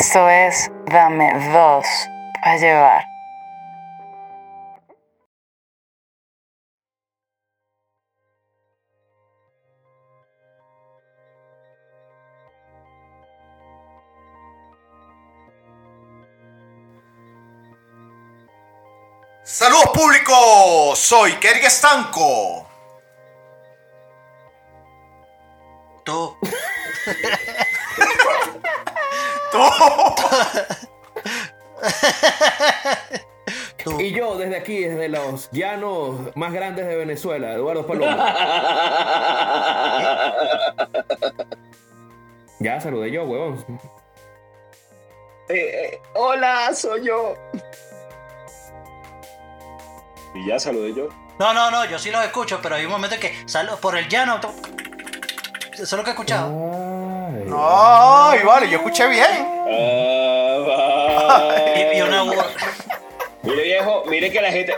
Esto es Dame dos para llevar. Saludos público, soy Kerry Estanco. Aquí, desde los llanos más grandes de Venezuela, Eduardo Palomo. ya saludé yo, huevón. Eh, eh, hola, soy yo. Y ya saludé yo. No, no, no, yo sí los escucho, pero hay un momento en que salgo por el llano. Eso es lo que he escuchado. Ay. Ay, vale, yo escuché bien. Viejo, mire que la gente,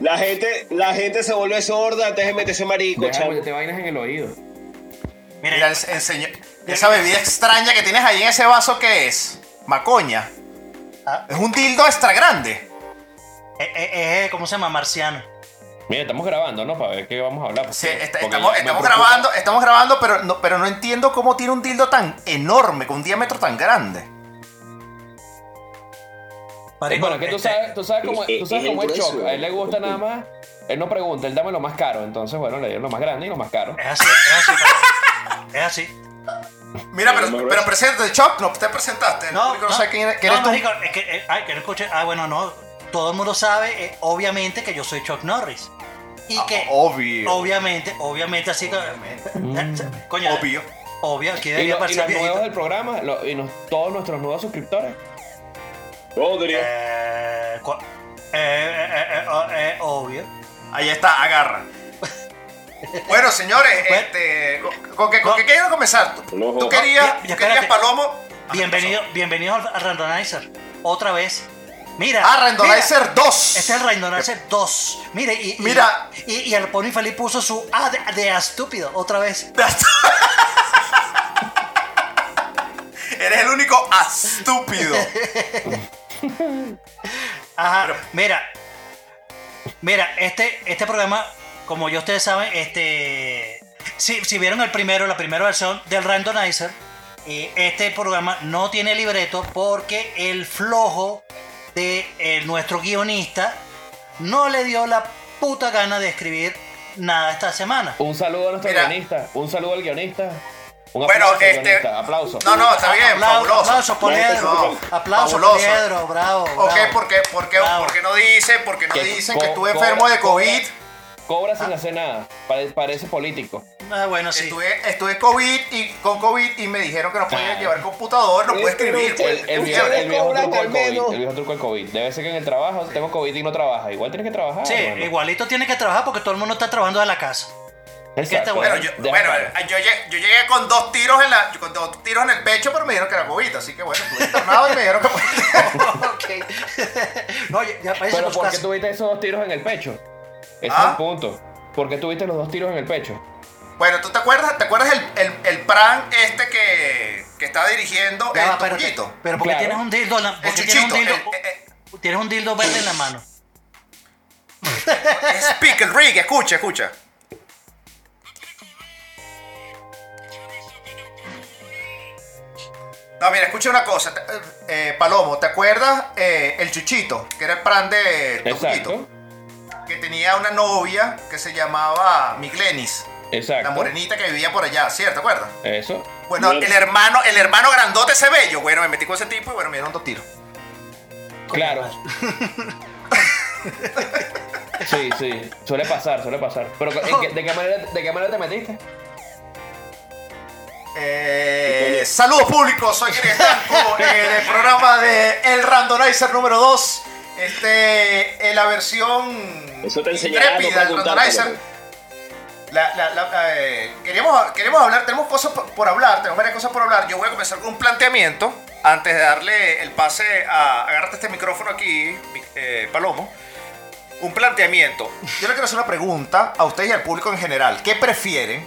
la gente, la gente se vuelve sorda antes de meterse marico, de chamo. meterte vainas en el oído. Mira, Mira, esa bebida extraña que tienes ahí en ese vaso, ¿qué es? Macoña. Ah. Es un dildo extra grande. eh, eh, eh, ¿cómo se llama? Marciano. Mira, estamos grabando, ¿no? Para ver qué vamos a hablar. Sí, está- porque estamos, estamos grabando, estamos grabando, pero no, pero no entiendo cómo tiene un dildo tan enorme, con un diámetro tan grande. Marico, Bueno, que tú sabes, tú sabes cómo, Eh, tú sabes eh, cómo es el Choc. A él le gusta nada más. Él no pregunta, él dame lo más caro. Entonces, bueno, le dieron lo más grande y lo más caro. Es así, es así. Es así. Mira, pero, pero preséntate, Choc, no te presentaste. No, no, no, sabe quién eres, quién eres no, tú. marico, es que, eh, ay, que no escuche. Ah, bueno, no. Todo el mundo sabe, eh, obviamente, que yo soy Chuck Norris. Y Ah, que, obvio. obviamente, obviamente, así que. Coño, Obvio. obvio, aquí Y, debería lo- y parecer los nuevos del programa lo- y nos- todos nuestros nuevos suscriptores. Podría. Eh, eh, eh, eh, oh, eh, obvio. Ahí está, agarra. Bueno, señores, este, ¿con, qué, con qué quiero comenzar? ¿Tú, tú querías, tú. Palomo? Ah, Bienvenido, bienvenido al, Randomizer. Otra vez. Mira. Ah, Randomizer mira, 2. Este es el Randomizer 2. Mire, y, Mira. Y, y el Pony Feliz puso su A de, de estúpido otra vez. Eres el único estúpido. Ajá. Mira. Mira, este, este programa, como ya ustedes saben, este. Si, si vieron el primero, la primera versión del Randomizer, eh, este programa no tiene libreto porque el flojo de eh, nuestro guionista no le dio la puta gana de escribir nada esta semana. Un saludo a nuestro Mira. guionista. Un saludo al guionista. Un Bueno, este-. Aplauso. No, no, está bien, Aplauso, fabuloso. Aplauso, Poliedro. No, aplauso, fabuloso. Poliedro, bravo. Ok, bravo. ¿por qué, por qué, Bravo. por qué no dicen, por qué no Que dicen que estuve enfermo de COVID? Cobra sin hacer nada. Pare- parece político. Ah, bueno, sí. Estuve, estuve COVID y con COVID y me dijeron que no podía Ah. llevar computador, no puedo Este escribir. pues, El, el ¿qué viejo, quieres? el viejo cobran truco del. COVID. El viejo truco del COVID. Debe ser que en el trabajo tengo COVID y no trabaja. Igual tienes que trabajar. Sí, hermano. igualito tiene que trabajar porque todo el mundo está trabajando de la casa. Exacto. Bueno, Bueno, yo, bueno para. yo, llegué, yo llegué con dos tiros en la, con dos tiros en el pecho, pero me dijeron que era COVID, así que bueno, estuve internado y me dijeron que ok. no, ya, Pero ¿por qué tuviste esos dos tiros en el pecho? Ese Ah. es el punto. ¿Por qué tuviste los dos tiros en el pecho? Bueno, ¿tú te acuerdas? ¿Te acuerdas el, el, el pran este que, que estaba dirigiendo Ya va, el espérate. Topollito? Pero porque Claro. tienes un dildo en la, porque El tienes un chuchito, dildo, el- eh, tienes un dildo verde en la mano. Es Pickle Rick, escucha, escucha. No, mira, escucha una cosa. eh, Palomo, ¿te acuerdas eh, el Chuchito? Que era el pran de. Exacto. Que tenía una novia que se llamaba Miglenis. Exacto. La morenita que vivía por allá, ¿cierto? ¿Te acuerdas? Eso. Bueno, el hermano, el hermano grandote ese bello. Bueno, me metí con ese tipo y bueno, me dieron dos tiros. Claro. Sí, sí. Suele pasar, suele pasar. Pero ¿en qué- de, qué manera, ¿de qué manera te metiste? Eh, saludos públicos, soy Kenneth Franco en el programa de El Randomizer número 2. Este, en la versión Eso te intrépida del Randomizer. Palomo. La, la, la, eh, queríamos, queríamos hablar, tenemos cosas por, por hablar, tenemos varias cosas por hablar. Yo voy a comenzar con un planteamiento antes de darle el pase a. Agárrate este micrófono aquí, eh, Palomo. Un planteamiento. Yo le quiero hacer una pregunta a ustedes y al público en general. ¿Qué prefieren?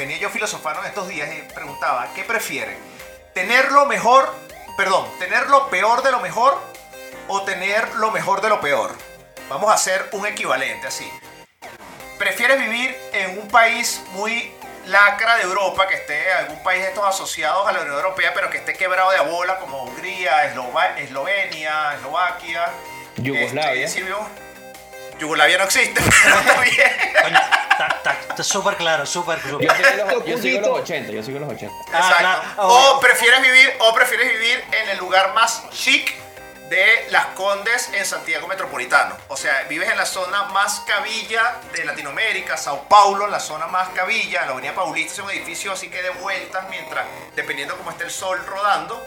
Venía yo filosofando en estos días y preguntaba, ¿qué prefieren? ¿Tenerlo mejor perdón, tener lo peor de lo mejor o tener lo mejor de lo peor. Vamos a hacer un equivalente así. ¿Prefieres vivir en un país muy lacra de Europa, que esté algún país de estos asociados a la Unión Europea, pero que esté quebrado de a bola, como Hungría, Eslova- Eslovenia, Eslovaquia? Yugoslavia. Este, Silvio? Yugoslavia no existe, pero está bien. Coño, está- súper claro, súper súper. Yo sigo, los, yo sigo los 80, yo sigo los 80. Ah, Exacto. claro. O Oh, prefieres vivir, o prefieres vivir en el lugar más chic de Las Condes en Santiago Metropolitano. O sea, vives en la zona más cabilla de Latinoamérica, Sao Paulo, en la zona más cabilla, en la Avenida Paulista es un edificio así que de vueltas mientras, dependiendo cómo esté el sol rodando.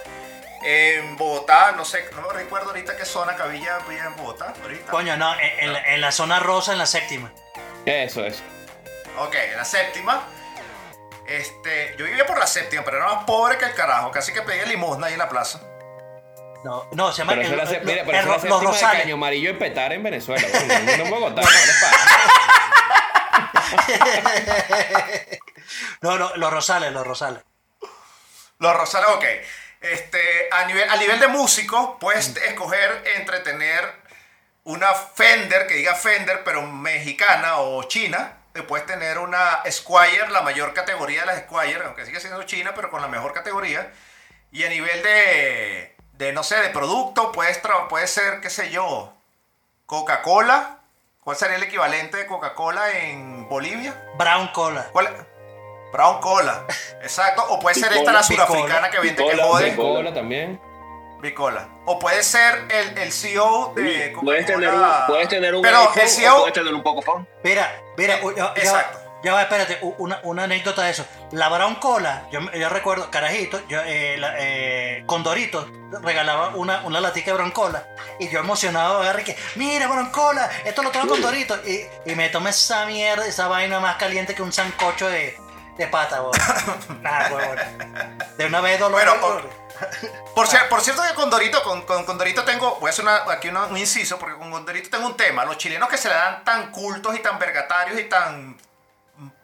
En Bogotá, no sé, no me recuerdo ahorita qué zona cabilla había en Bogotá ahorita. Coño, no, en, en la, en la zona rosa, en la séptima. Eso es. Ok, en la séptima. Este, yo vivía por la séptima, pero era más pobre que el carajo. Casi que pedía limosna ahí en la plaza. No, no, se llama Pero eso el- se- el- mira, pero el eso era ro- los séptima de. Caño Amarillo y Petar en Venezuela. bueno, no, en Bogotá. No, no, los rosales, los rosales. Los Rosales, ok. Este, a, nivel, a nivel de músico, puedes escoger entre tener una Fender, que diga Fender, pero mexicana o china. Puedes tener una Squire, la mayor categoría de las Squire, aunque sigue siendo china, pero con la mejor categoría. Y a nivel de, de no sé, de producto, puedes puede ser, qué sé yo, Coca-Cola. ¿Cuál sería el equivalente de Coca-Cola en Bolivia? Brown cola. ¿Cuál? Brown Cola. Exacto. O puede ser esta la surafricana que vende que jode. Bicola. Cola también. Bicola. O puede ser el, el CEO de Coca-Cola. Puedes tener un, puedes tener un Pero iPhone el o CEO... puedes tener un Pocophone. Mira, mira, ya, ya- Exacto. ya va, espérate, una, una anécdota de eso. La Brown Cola, yo, yo recuerdo, carajito, yo, eh, la- eh, Condorito regalaba una, una latica de Brown Cola y yo emocionado agarré que, mira Brown Cola, esto lo tengo Condorito y, y me tomé esa mierda, esa vaina más caliente que un sancocho de, de pata, weón. Nada, weón. De una vez dolor. Bueno, dolor. Por, cier- por cierto que con Dorito, con, con, con Dorito tengo, voy a hacer una- aquí una- un inciso, porque con Dorito tengo un tema. Los chilenos que se le dan tan cultos y tan vergatarios y tan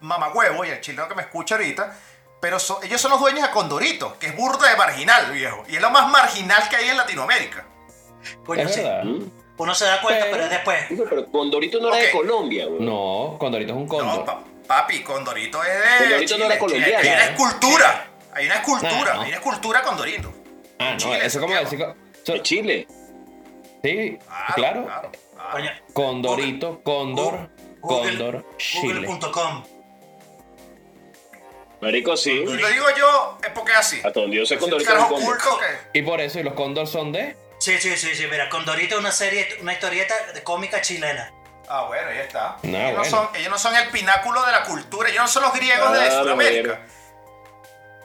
mamagüevos, y el chileno que me escucha ahorita, pero so- ellos son los dueños de Condorito, que es burda de marginal, viejo. Y es lo más marginal que hay en Latinoamérica. Coño, Es sí. verdad. Uno se da cuenta, Pero- pero es después. Pero Condorito no era de. Colombia, güey. No, Condorito es un No, cóndor. pa- papi, Condorito es de. Condorito no era colombiano. Hay una escultura. Hay una escultura. Ah, no. Hay una escultura Condorito. ah, no, Chile, eso como decir. De Chile. sí, claro. Condorito, cóndor, Google- cóndor, Chile. Google.com. Marico, sí. Y lo digo yo es porque es así. Hasta donde yo sé Condorito. Y por eso, y los cóndor son de. Sí, sí, sí, sí, mira, Condorito es una serie, una historieta de cómica chilena. Ah, bueno, ahí está. No, ellos, no son, ellos no son el pináculo de la cultura, ellos no son los griegos de Sudamérica.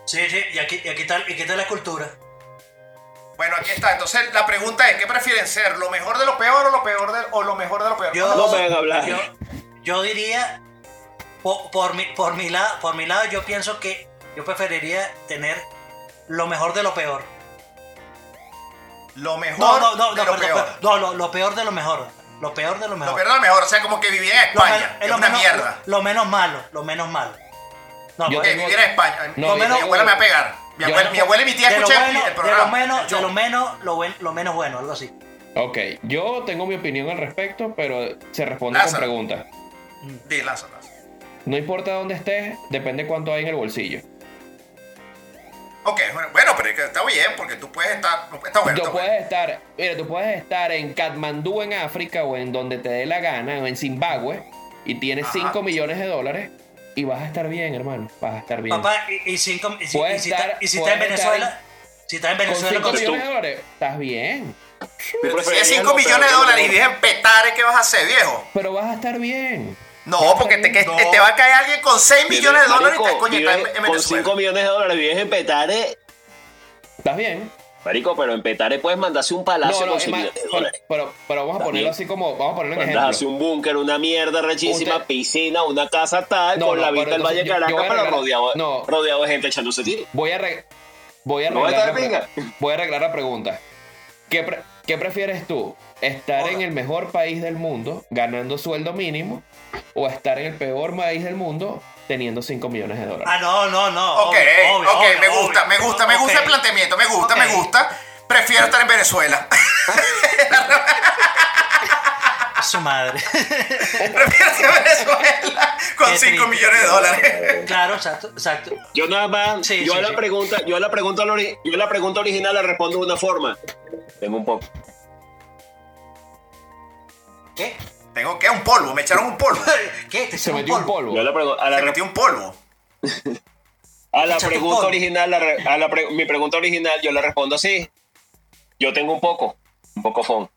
Sí, sí, y aquí, y aquí está, y aquí está la escultura. Bueno, aquí está. Entonces la pregunta es, ¿qué prefieren ser? ¿Lo mejor de lo peor o lo peor de, o lo mejor de lo peor? Yo, No me hagan hablar. Yo, yo diría, po- por, mi, por, mi lado, por mi lado, yo pienso que yo preferiría tener lo mejor de lo peor. Lo mejor No, no, no, de no, lo perdón, peor. no, lo, lo peor de lo mejor. Lo peor de lo Lo mejor. peor de lo mejor. O sea, como que vivía en Lo España. es lo una menos- mierda. Lo menos malo, lo menos malo. No, Yo tengo- vivir en España. No, mi, abuela me va a pegar. Mi, abuela, no- mi abuela y mi tía de lo, escuchan bueno, el de lo programa. menos, de lo menos, lo, buen- lo menos bueno, algo así. Ok, yo tengo mi opinión al respecto, pero se responde Lázaro. con preguntas. Di, lánzala. No importa dónde estés, depende cuánto hay en el bolsillo. Ok, bueno, pero es que está bien, porque tú puedes estar. Está bueno, tú está puedes bueno. estar, mira, tú puedes estar en Katmandú, en África, o en donde te dé la gana, o en Zimbabue, y tienes Ajá. 5 millones de dólares, y vas a estar bien, hermano. Vas a estar bien. Papá, y, y cinco- y si, y si estar- está, y si está en estar Venezuela, si está en Con Venezuela, 5 con- millones de dólares, estás bien. Pero si tienes 5 lo millones de dólares y mejor. vives en petare, ¿qué vas a hacer, viejo? Pero vas a estar bien. No, porque te, que- No. te va a caer alguien con 6 millones de dólares y te coño, está en, en con Venezuela. 5 millones de dólares vives en Petare. Estás bien. Marico, pero en Petare puedes mandarse un palacio No, no, con es 100 más, millones de pero, dólares. pero, pero vamos a ponerlo bien. así como, vamos a ponerlo en Mandas hacia ejemplo. un búnker, una mierda rechísima, Usted- piscina, una casa tal, No, con no, la vista del Valle yo Caracas, pero rodeado, no. rodeado de gente echándose tiro. Voy a, voy a arreglar, voy a arreglar la pregunta. ¿Qué, pre- qué prefieres tú? ¿Estar Hola. en el mejor país del mundo ganando sueldo mínimo o estar en el peor país del mundo teniendo 5 millones de dólares? Ah, no, no, no. Ok, obvio, obvio, ok, obvio, me gusta, obvio. me gusta, me gusta el planteamiento, me gusta, Ok. me gusta. prefiero estar en Venezuela. Su madre. en Venezuela con Qué 5 triste. millones de dólares. claro, exacto, exacto. Yo nada más, Sí, yo sí, a la sí. pregunta, yo a la pregunta, yo a la pregunta original le respondo de una forma. Tengo un poco. ¿Qué? Tengo que un polvo, me echaron un polvo. ¿Qué? ¿Te Se metió un polvo? polvo. La, a la Se metió un polvo. a la pregunta polvo. original, la re- a la pre- mi pregunta original, yo le respondo así. Yo tengo un poco, un poco fon.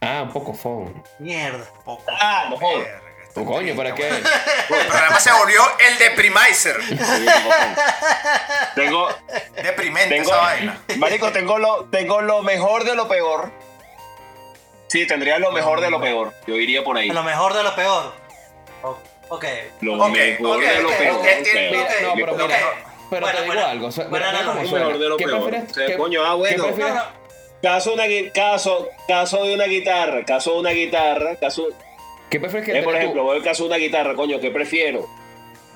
Ah, un poco phone. Mierda. Poco. Ah, no esto Tu coño, triste, ¿para qué? El programa se volvió el deprimizer. Tengo, Deprimente tengo, esa vaina. marico, tengo lo, tengo lo mejor de lo peor. Sí, tendría lo mejor de lo peor. Yo iría por ahí. Lo mejor de lo peor. Ok. Lo mejor de lo peor. no, pero mira, pero Bueno, te digo bueno. algo. Bueno, no, no, mejor de lo ¿Qué peor. prefieres? O sea, qué- coño, ah, bueno. ¿Qué prefieres? Caso, una, caso, caso de una guitarra, caso de una guitarra, caso, ¿Qué prefieres que eh, por ejemplo, tú? voy al caso de una guitarra, coño, ¿qué prefiero?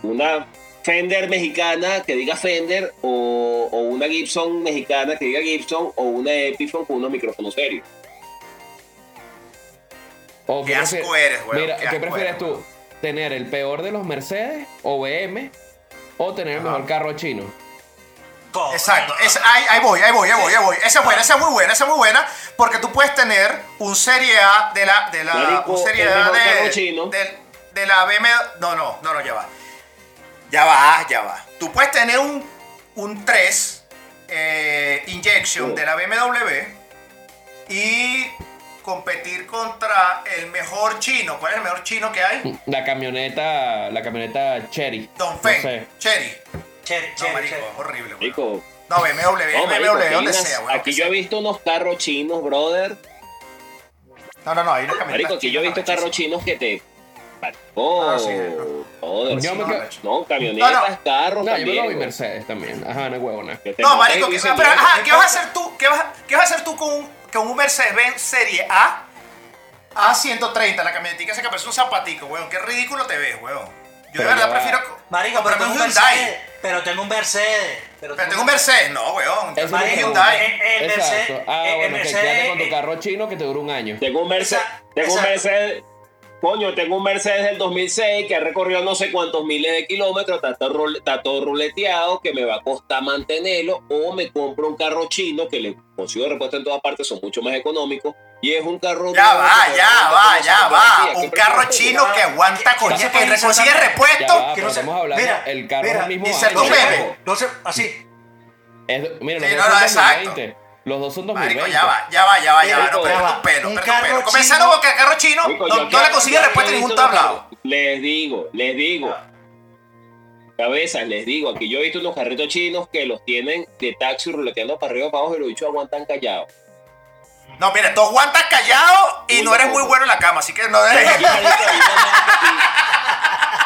¿Una Fender mexicana que diga Fender o, o una Gibson mexicana que diga Gibson o una Epiphone con unos micrófonos serios? ¿O Qué asco prefieres- eres, weón, Mira, qué ¿qué asco prefieres eres, tú? ¿Tener el peor de los Mercedes o BM? ¿O tener el mejor carro chino? Exacto, es- ahí, ahí voy, ahí voy, ahí voy, ahí voy. Esa es buena, esa es muy buena, esa es muy buena, porque tú puedes tener un Serie A de la, de la, Marico, un Serie A de, chino. de, de la BMW, no, no, no, no, ya va, ya va, ya va. Tú puedes tener un, un 3 eh, Injection de la BMW y competir contra el mejor chino. ¿Cuál es el mejor chino que hay? La camioneta, la camioneta Cherry. Don No Feng, sé. Cherry. Chévere, No, chévere, marico, horrible, weón. Marico, No, BMW, no, marico, BMW, donde sea, weón, aquí que yo he visto unos carros chinos, brother. No, no, no, hay una camioneta. Marico, aquí yo he visto carros chinos que te... Oh, Ah, sí, joder, Yo me no, no, camionetas, No, no. carros No, yo me también. Mercedes también. Ajá, no huevona. Que No, marico, y ¿qué, dices, pero, "Mira, ajá, ¿qué vas a hacer tú? ¿Qué vas, qué vas a hacer tú con un, con un Mercedes-Benz Serie A? A130, la camionetica esa que parece un zapatico, weón. Qué ridículo te ves, weón. Yo de Pero verdad ya va. prefiero Marico, pero un Hyundai. Pero tengo un Mercedes. Pero Pero tengo un Mercedes, no, weón. Eso es que Hyundai. Eh, eh, el. Mercedes- Ah, el bueno, que Mercedes- quédate con tu eh, carro chino que te dura un año. Tengo un Mercedes, tengo un Mercedes, coño, tengo un Mercedes del 2006 que ha recorrido no sé cuántos miles de kilómetros, está todo, rule- está todo ruleteado, que me va a costar mantenerlo, o me compro un carro chino que le consigo repuesto en todas partes, son mucho más económicos, y es un carro... Ya va, ya va, ya va. Un ¿Qué carro chino que aguanta coño, se que consigue repuesto. que no se- mira, el carro es el mismo se- así. Mira, no, dos no, son exacto. 2020. Los dos son Marico, 2020. ya va, ya va, ya va, ya va. Marico, No, pero un pelo, Un carro. Comenzando porque el carro chino Marico, no, no le consigue he en ningún tablado. Les digo, les digo. Cabezas, les digo, aquí yo he visto unos carritos chinos que los tienen de taxi ruleteando para arriba para abajo y los bichos aguantan callados. No, mira, tú aguantas callado y no eres muy bueno en la cama, así que no dejes.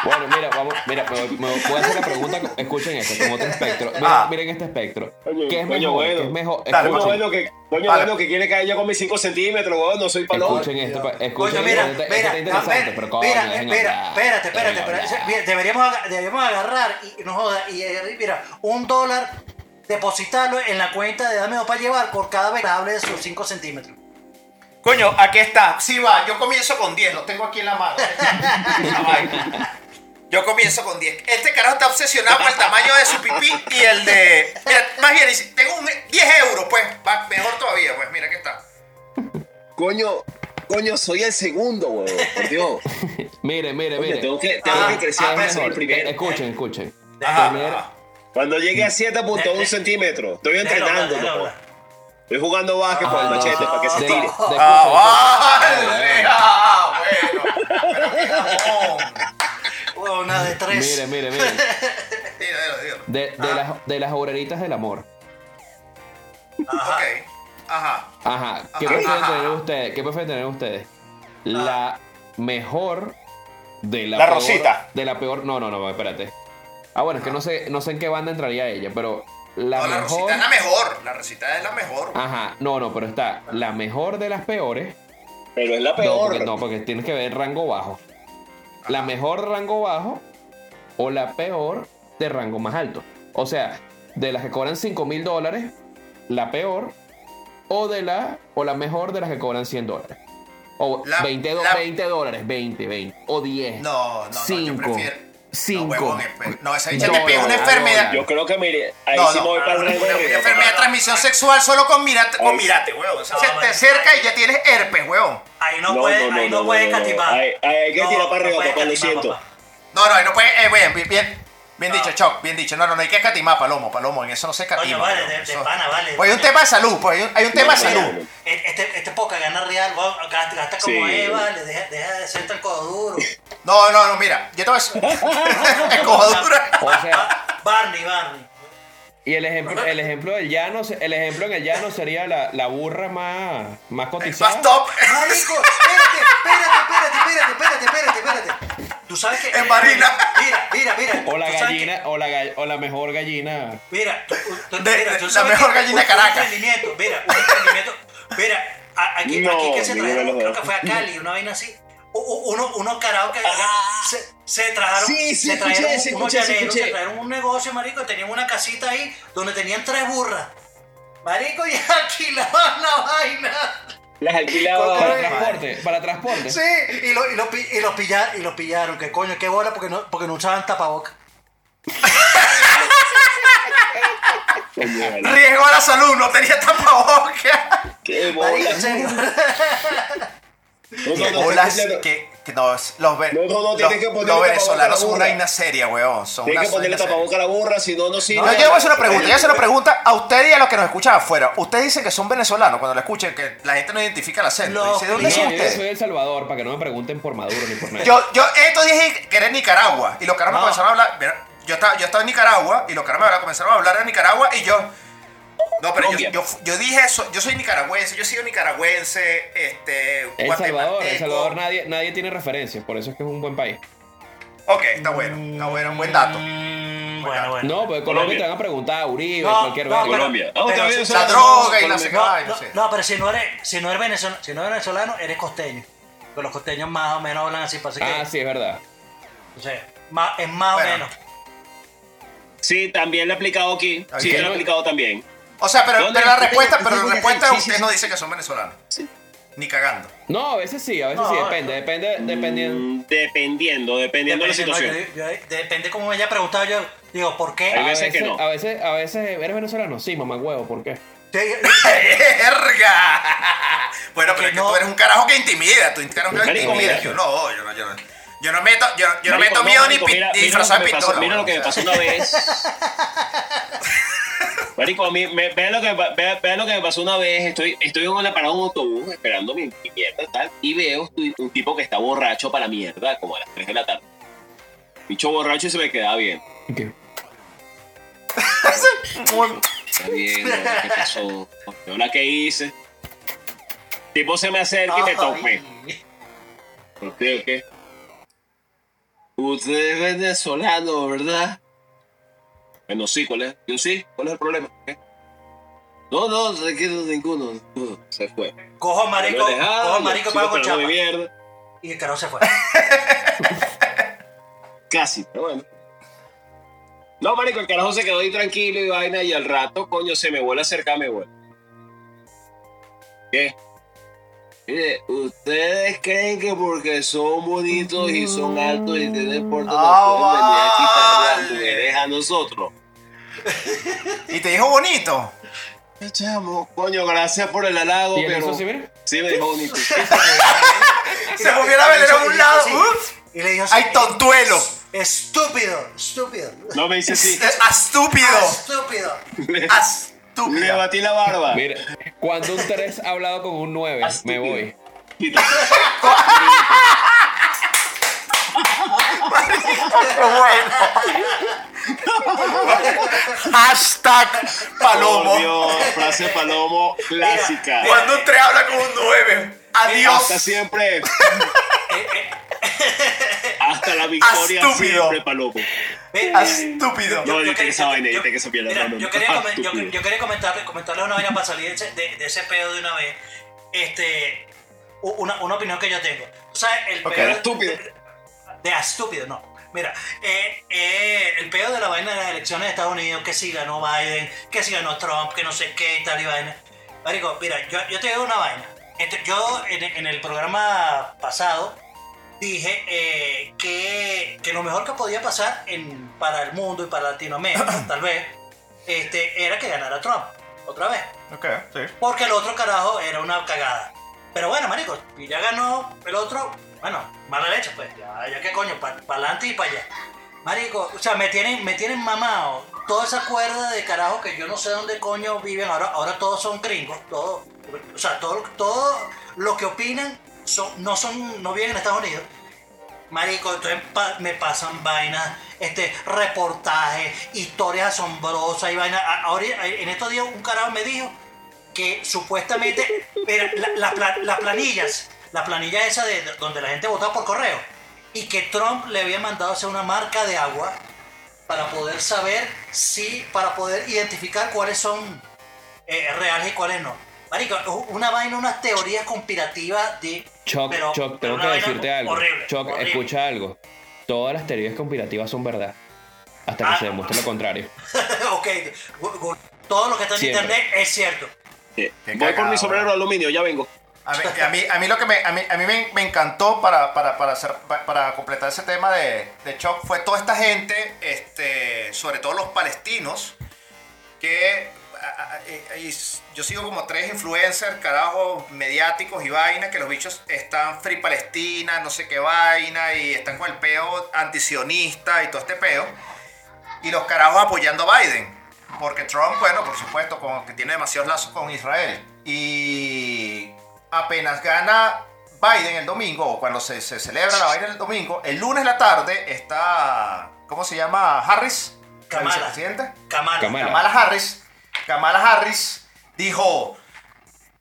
Bueno, mira, vamos, mira, me, voy- me voy a hacer la pregunta. Escuchen esto, con otro espectro. Miren, Ah. miren este espectro. ¿Qué es coño, mejor? bueno. ¿Qué es mejor? Dale, Coño Escuchen, bueno que, coño Vale. bueno que quiere caer yo con mis 5 centímetros, weón, no soy paloma. escuchen esto, pa- escuchen Coño, esto, mira, este mira, está interesante, pero coño, mira, espera, espérate, espérate, espérate. Deberíamos, deberíamos agarrar y no joda, y eh, mira, un dólar, depositarlo en la cuenta de Dame Dos para llevar por cada vez que hable de sus 5 centímetros. Coño, aquí está. Sí, va, yo comienzo con 10, lo tengo aquí en la mano. Yo comienzo con 10. Este carajo está obsesionado con el tamaño de su pipí y el de. Mira, más bien, tengo un 10 euros, pues. Va, mejor todavía, pues. Mira, aquí está. Coño, coño, soy el segundo, weón, por Dios. Mire, mire, mire. tengo que, tengo Ah, que crecer ah, ser el primero. Escuchen, escuchen. Ajá, Tener- ajá. Cuando llegue a 7.1 De- de- centímetros, estoy entrenando, hablar. Estoy jugando básquet con el Ah, machete para que se tire. de- Ah. Ah, bueno. Una de tres. Mire, mire, mire. Dilo, dilo, dilo. De, de, las, de las obreritas del amor. Ok. Ajá. Ajá. ¿Qué Ajá, prefieren ajá. tener ustedes? ¿Qué prefieren tener ustedes? La mejor de la, La peor- Rosita. De la peor. No, no, no, espérate. Ah, bueno, es que no sé, no sé en qué banda entraría ella, pero la No, la mejor. rosita es la mejor. La rosita es la mejor. Ajá, no, no, pero está la mejor de las peores. Pero es la No peor. porque, no, porque tienes que ver rango bajo. La mejor de rango bajo o la peor de rango más alto. O sea, de las que cobran 5 mil dólares la peor o de la o la mejor de las que cobran 100 dólares. O La- 20, do- la- 20 dólares, 20, 20. O 10. No, no, no, yo 5. prefiero. 5. No, huevón, espe- no, esa bicha te pega una enfermedad. Yo creo que mire, ahí No, sí no, me voy para el una, enfermedad de transmisión sexual solo con mirate, con mirate, huevón. O sea, No, se te acerca y ya tienes herpes, huevón. Ahí no, puede, ahí no, puede catimar. Ahí, ahí hay que No, tirar para arriba, papá, lo siento. papá. No, no, ahí no puede. Eh, bien, bien, bien, dicho, Choc, bien dicho. No, no, no hay que escatimar, Palomo, Palomo. En eso no se escatima. Coño, vale, de, de eso- pana, vale. Pues hay un tema de salud, pues hay un, hay un tema de salud. Este, este poca gana real, gasta, gasta como Sí. Eva, le deja, deja de ser tan codo duro. No, no, no, mira, yo te voy a decir. Escojadura. O sea, Barney, Barney. Y el ejemplo, el ejemplo del llano, se- el ejemplo en el llano sería la, la burra más, más cotizada. Más top. Marico, espérate, espérate, espérate, espérate, espérate, espérate, espérate. Tú sabes que. En Marina. Mira, mira, mira. O la gallina, o la, o la mejor gallina. mira, tú, tú- De- mira, tú la sabes mejor que gallina de Caracas. Un emprendimiento, mira, un emprendimiento. Mira, aquí, No, aquí que se trajeron, creo que fue a Cali, una vaina así. U- u- Uno, unos carados que se, se trajeron, Sí, sí, se escuché, trajeron unos escuché, sí, llaneros, escuché. se trajeron un negocio, marico, y tenían una casita ahí donde tenían tres burras. Marico, y alquilaban la vaina. Las alquilaban. Para transporte, para transporte. Sí, y, lo, y, lo, y, lo pillaron, y lo pillaron. Que coño, qué bola porque no, porque no usaban tapabocas. Riesgo a la salud, no tenía tapabocas. Qué Marico, bola. en tienes que- que, que no, los, ve- No, no, los, que los venezolanos son una burra. vaina seria, weón. Son Tienes una que ponerle tapabocas a la burra, si no, no sirve. No, yo voy a hacer una pregunta, yo voy a hacer una pregunta a ustedes y a los que nos escuchan afuera. Ustedes dicen que son venezolanos cuando lo escuchen, que la gente no identifica el acento. Dice, ¿De dónde No, son yo ustedes? soy de El Salvador, para que no me pregunten por Maduro ni por nada. Yo, yo estos dije que era en Nicaragua y los No. comenzaron a hablar. mira, Yo estaba, yo estaba en Nicaragua y los hablaron- comenzaron a hablar de Nicaragua y yo. No, pero yo, yo, yo dije eso, yo soy nicaragüense, yo he sido nicaragüense, este. El Salvador, El. Salvador nadie, nadie tiene referencias, por eso es que es un buen país. Ok, está bueno, está bueno, buen dato. Mm, bueno, bueno. No, porque Colombia Colombia. te van a preguntar, Uribe, No, cualquier no, pero- Colombia. Ah, pero La droga y la Colombia. se No, no no, no, pero si no eres, si no eres venezolano, si no eres venezolano, eres costeño. Porque los costeños más o menos hablan así, parece que Ah, sí, es verdad. o sea, más, es más Bueno. o menos. Sí, también lo he aplicado aquí. Sí, lo he aplicado también. O sea, pero, pero la respuesta, pero la respuesta Sí, sí, ustedes sí. no dicen que son venezolanos. Ni cagando. No, a veces sí, a veces No, sí, no. depende, depende, dependiendo. Mm, Dependiendo, dependiendo de la situación. no, yo- yo- depende como me haya preguntado yo. Digo, ¿por qué? Hay A veces que no. a veces, a veces, ¿eres venezolano? Sí, mamá huevo, ¿por qué? Sí, ¡Verga! Bueno, pero es que no- tú eres un carajo que intimida, tú eres un carajo que Marico, intimida. mira. Yo no, yo no, yo no. Yo no meto, yo, yo no Marico, meto miedo marico, ni, pi- mira- ni mira lo disfrazado que de me pasó- pistola. Mira lo que me o sea. pasó una vez. Marico, a mí, me- vean, lo que, me- vean, vean lo que me pasó una vez. Estoy, estoy en una parada de un autobús esperando mi, mi mierda y tal. Y veo un, tipo que está borracho para la mierda, como a las 3 de la tarde. Bicho borracho y se me quedaba bien. ¿Qué? Está bien. ¿qué pasó? Yo la que hice. El tipo se me acerca y me tope. ¿Por qué o qué? Usted es venezolano, ¿verdad? Bueno, sí, ¿cuál es? Yo sí, ¿cuál es el problema? ¿Qué? No, no, no quiero ninguno. ninguno. Se fue. Cojo marico, dejado, cojo marico pago con chapa. mi mierda. Y el carajo se fue. Casi, pero bueno. No, marico, el carajo se quedó ahí tranquilo y vaina y al rato, coño, se me vuelve a acercar, me vuelve. ¿Qué? Mire, ¿ustedes creen que porque son bonitos y son altos y tienen porte nos Ah, pueden venir a quitar las mujeres a nosotros? Y te dijo bonito. Chamo, coño, gracias por el halago, ¿Y pero... eso sí, mira? Sí, me dijo bonito. Se movió la velera a un lado. Y le dijo ¡Ay, tontuelo! Estúpido, estúpido. No me dice sí. ¡Estúpido! Estúpido. Le, le ¡Estúpido! batí la barba. Mira, cuando un 3 ha hablado con un 9, me voy. Quita. Hashtag Palomo. Dios, frase Palomo clásica. Cuando un 3 habla con un 9. Adiós. Hasta siempre. Hasta la victoria Estúpido. siempre, Palomo. Estúpido. No, yo quería- esa vaina, yo quería, Ah, comen- yo, estúpido. yo quería comentarle, comentarle una vaina para salir de ese, de, de ese pedo de una vez. Este, una, una opinión que yo tengo. ¿Tú sabes? El Ok, pedo estúpido. De, de estúpido, no. Mira, eh, eh, el peor de la vaina de las elecciones de Estados Unidos, que si ganó Biden, que si ganó Trump, que no sé qué y tal y vaina. Marico, mira, yo, yo te digo una vaina. Este, yo en, en el programa pasado dije eh, que, que lo mejor que podía pasar en, para el mundo y para Latinoamérica, tal vez, este, era que ganara Trump, otra vez. Ok, sí. Porque el otro carajo era una cagada. Pero bueno, marico, y ya ganó el otro, bueno, mala leche, pues, ya, ya qué coño, para adelante y para allá. Marico, o sea, me tienen, me tienen mamado toda esa cuerda de carajo que yo no sé dónde coño viven, ahora, ahora todos son gringos, todos, o sea, todo, todo lo que opinan son, no son, no viven en Estados Unidos. Marico, entonces me pasan vainas, este, reportajes, historias asombrosas y vainas. Ahora, en estos días un carajo me dijo que supuestamente mira, la- las planillas, la planilla esa de, de- donde la gente votaba por correo, y que Trump le había mandado hacer una marca de agua para poder saber si, para poder identificar cuáles son eh, reales y cuáles no. Marico, una vaina, unas teorías conspirativas de... Choc, pero- Choc, tengo que decirte algo. Horrible, Choc, horrible. escucha algo. Todas las teorías conspirativas son verdad. Hasta que Ah. se demuestre lo contrario. ok, todo lo que está en Siempre. internet es cierto. Eh, Voy por mi sombrero de aluminio, ya vengo. A mí, a mí, a mí lo que me, a mí, a mí me, me encantó para, para, para, hacer- pa- para completar ese tema de, de Choc fue toda esta gente, este, sobre todo los palestinos, que y s- yo sigo como tres influencers, carajos, mediáticos y vaina, que los bichos están free Palestina, no sé qué vaina, y están con el peo antisionista y todo este peo, y los carajos apoyando a Biden. Porque Trump, bueno, por supuesto, como que tiene demasiados lazos con Israel. Y apenas gana Biden el domingo, o cuando se, se celebra la vaina el domingo, el lunes en la tarde está, ¿cómo se llama? Harris, la Kamala. vicepresidenta. Kamala. Kamala. Kamala Harris. Kamala Harris dijo,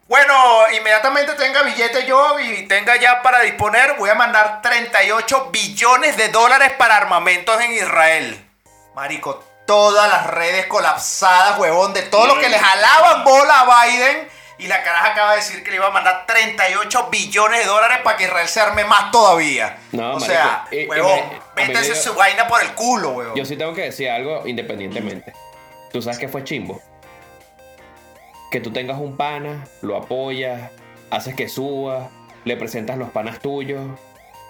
bueno, inmediatamente tenga billete yo y tenga ya para disponer, voy a mandar 38 billones de dólares para armamentos en Israel. Marico, todas las redes colapsadas, huevón, de todo lo que le jalaban bola a Biden. Y la caraja acaba de decir que le iba a mandar 38 billones de dólares para que Israel se arme más todavía. No, o marico, sea, y- y huevón, me métese su vaina por el culo, huevón. Yo sí tengo que decir algo independientemente. ¿Tú sabes qué fue chimbo? Que tú tengas un pana, lo apoyas, haces que suba, le presentas los panas tuyos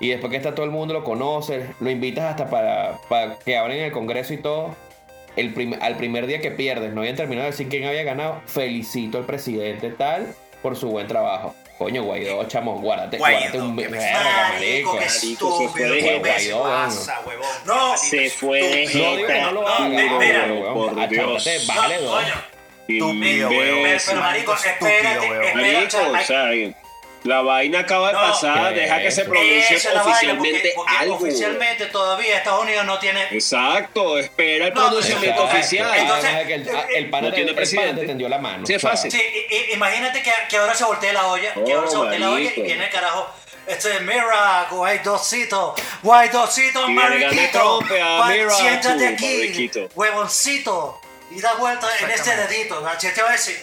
y después que está todo el mundo lo conoce, lo invitas hasta para, para que hablen en el Congreso y todo. El prim- al primer día que pierdes, no habían terminado de decir quién había ganado, felicito al presidente tal por su buen trabajo. Coño, Guaidó, chamo, guárdate, guárdate un verga, Marico, marico. qué Marico, se estúpido, fue qué de imbécil. Guaidó, pasa, huevón? No, Se fue de. No digo que no lo No, haga, mira, no, mira, pero, dos. Estúpido, marico, espérate, Marico, o sea, la vaina acaba de No, pasar, ¿qué deja que se pronuncie vaina, oficialmente porque, porque algo. oficialmente todavía Estados Unidos no tiene Exacto, espera el No, pronunciamiento exacto. oficial. Entonces, Además de que el, el pana no tiene presidente. te tendió la mano. Sí, es fácil. Sí, imagínate que, que ahora se voltea la olla, que ahora Oh, se voltea la olla y viene el carajo. Este, mira, guaidocito, guaidocito, mariquito, ah, siéntate tú, aquí, mariquito. huevoncito, y da vuelta en este dedito, ¿sí te va a decir?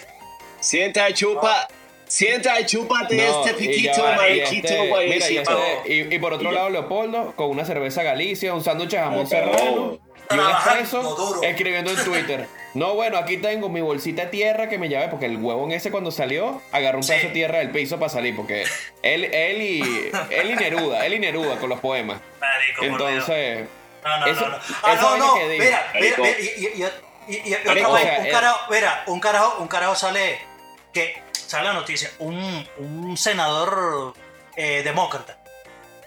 Sienta chupa, sienta y chúpate no, este piquito, y mariquito, este- mira, y, guayecito. este- y- y por otro Y lado, Leopoldo, con una cerveza Galicia, un sándwich de jamón Ah, serrano y un expreso escribiendo en Twitter. No, bueno, aquí tengo mi bolsita de tierra que me llevé porque el huevón ese cuando salió agarró un Sí. pedazo de tierra del piso para salir porque él, él y él y Neruda, él y Neruda con los poemas. Marico. Entonces, No, no, eso- no, no. esa Ah, no, no. que digo. Mira, mira, mira, y, y, y, y, y- y otra o sea, un eh, carajo, mira, un carajo, un carajo sale que sale la noticia, un, un senador eh, demócrata.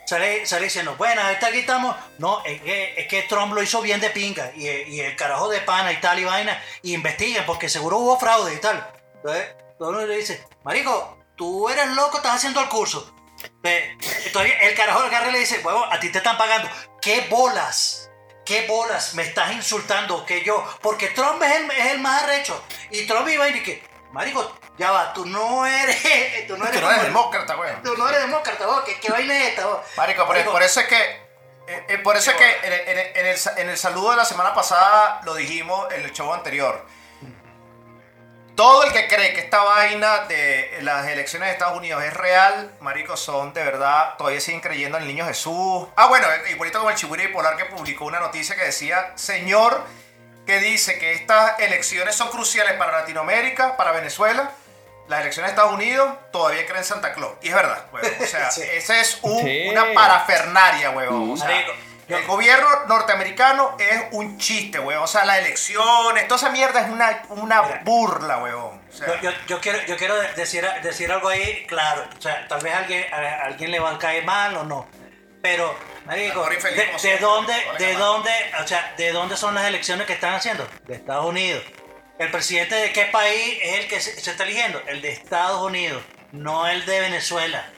Sale, sale diciendo, bueno, ahorita aquí estamos. No, es que, es que Trump lo hizo bien de pinga. Y, el carajo de pana y tal y vaina. Y investiguen, porque seguro hubo fraude y tal. Entonces, mundo le dice, Marico, tú eres loco, estás haciendo el curso. El carajo agarra y le dice, huevo, a ti te están pagando. ¿Qué bolas? ¿Qué bolas me estás insultando que yo? Porque Trump es el, es el más arrecho. Y Trump iba y que, marico, ya va, tú no eres, tú no eres, Tú no eres demócrata, weón. Tú no eres demócrata, vos, ¿qué, qué vaina es esta? vos? Marico, por, Marico, por eso es que. eh, eh, por eso es que en, el- en el- en el, sa- en el saludo de la semana pasada lo dijimos en el show anterior. todo el que cree que esta vaina de las elecciones de Estados Unidos es real, marico, son de verdad, todavía siguen creyendo en el niño Jesús. Ah, bueno, igualito como el Chiburi Bipolar que publicó una noticia que decía, señor, que dice que estas elecciones son cruciales para Latinoamérica, para Venezuela. Las elecciones de Estados Unidos todavía creen en Santa Claus. Y es verdad, huevón. O sea, Sí. esa es un- Sí. una parafernaria, huevón. O sea, el gobierno norteamericano es un chiste, huevón. O sea, las elecciones, toda esa mierda es una, una burla, huevón. O sea, Yo, yo, yo quiero, yo quiero decir, decir algo ahí, claro. O sea, tal vez a alguien, a alguien le va a caer mal o no. Pero, marico, de, dónde, de dónde, o sea, de dónde son las elecciones que están haciendo? De Estados Unidos. ¿El presidente de qué país es el que se, se está eligiendo? El de Estados Unidos, no el de Venezuela.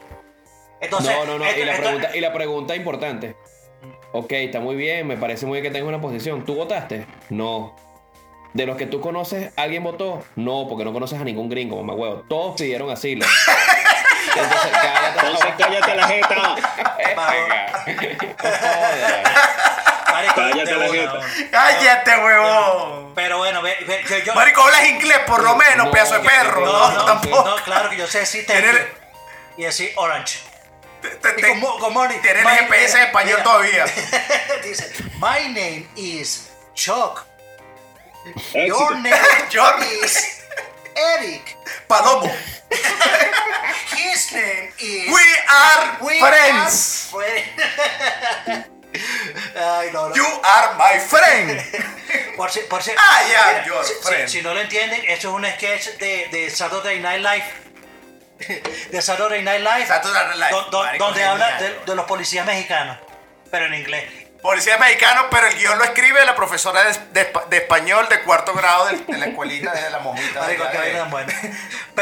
Entonces, no, no, no. esto- y, la esto- pregunta, y la pregunta importante. Ok, está muy bien, me parece muy bien que tengas una posición. ¿Tú votaste? No. ¿De los que tú conoces, alguien votó? No, porque no conoces a ningún gringo, mamá huevo. Todos pidieron asilo. Entonces, cállate. Entonces cállate la jeta. Cállate la jeta. ¡Cállate, huevón! Pero bueno, ve, ve, yo, yo- Marico, hablas inglés por lo menos, No, pedazo de perro. No, no, no, tampoco. no, claro que yo sé sí Tener- te y decir orange. Te- te- Y te- como- como ni- Tener GPS en español mira. todavía. Dice, my name is Chuck. Your name Your- is Eric. Palomo. His name is We are We friends. are friends. Ay, no, no. You are my friend. Por si, por si, ya, mira, your si, friend. si no lo entienden, eso es un sketch de, de Saturday Night Live. De Saturday Night Live. Saturday Night Live, do- do- marico, donde habla de los policías mexicanos, pero en inglés. Policía mexicano, pero el guion lo escribe la profesora de, de espa- de español de cuarto grado de, de la escuelita de la. Marico, de- de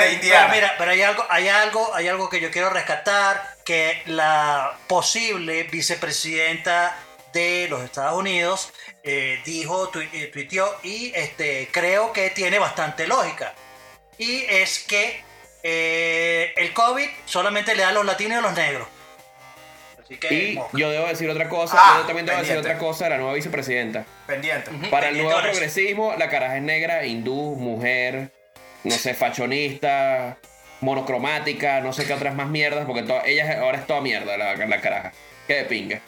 Pero, mira, pero hay algo, hay algo, hay algo que yo quiero rescatar, que la posible vicepresidenta de los Estados Unidos eh, dijo, tui- eh, tuiteó y este, creo que tiene bastante lógica. Y es que eh, el COVID solamente le da a los latinos y a los negros. Así que Y yo debo decir otra cosa, Ah, yo también debo decir otra cosa de la nueva vicepresidenta. Pendiente. Para el nuevo progresismo, la caraja es negra, hindú, mujer, no sé, fashionista, monocromática, no sé qué otras más mierdas, porque to- ella ahora es toda mierda la, la caraja. Qué de pinga.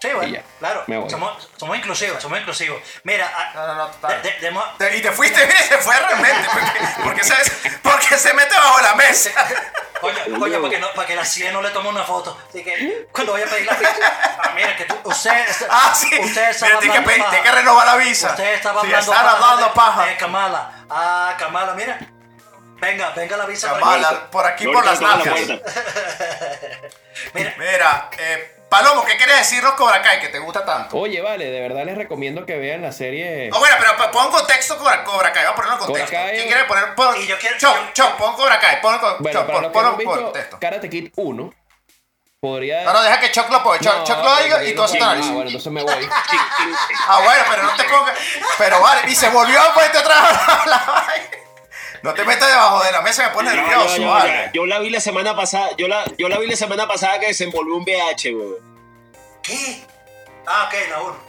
Sí, bueno, ya, claro, somos, somos inclusivos, somos inclusivos. Mira, a- No, no, no, total. de- de- demos- Te- Y te fuiste, mire, se fue realmente. Porque, porque, ¿sabes? porque se mete bajo la mesa. Coño, coño, para que, no, para que la CIA no le tome una foto. Así que cuando vaya a pedir la visa. Ah, mira, que tú, usted. Ah, sí. Usted estaba Mira, tiene que, hablando tiene que renovar la visa. Usted estaba Sí, hablando están paja hablando de- paja. de Kamala. Ah, Kamala, mira. Venga, venga la visa para Kamala, por aquí No por le las toques la nalgas. puerta. Mira, Mira, eh, Palomo, ¿qué quieres decirnos Cobra Kai que te gusta tanto? Oye, vale, de verdad les recomiendo que vean la serie. Oh, bueno, pero pon contexto Cobra, Cobra Kai, vamos a ponerlo en Cobra contexto. Kai- ¿Quién quiere poner? Pon, Y yo quiero- Choc, yo- Choc, pon Cobra Kai, pon, Bueno, Choc, para pon, no por visto contexto. Karate Kid 1, podría. No, no, deja que Choc lo ponga. Choc, No, Choc lo diga y tú no haces análisis. Ah, bueno, entonces me voy. Ah, bueno, pero no te pongas. Pero vale, y se volvió a ponerte otra vez la vaina. No te metas debajo de la mesa, me pones nervioso, vale. Yo la vi la semana pasada, yo la, yo la vi la semana pasada que desenvolvió un VH, weón. ¿qué? Ah, ok, la.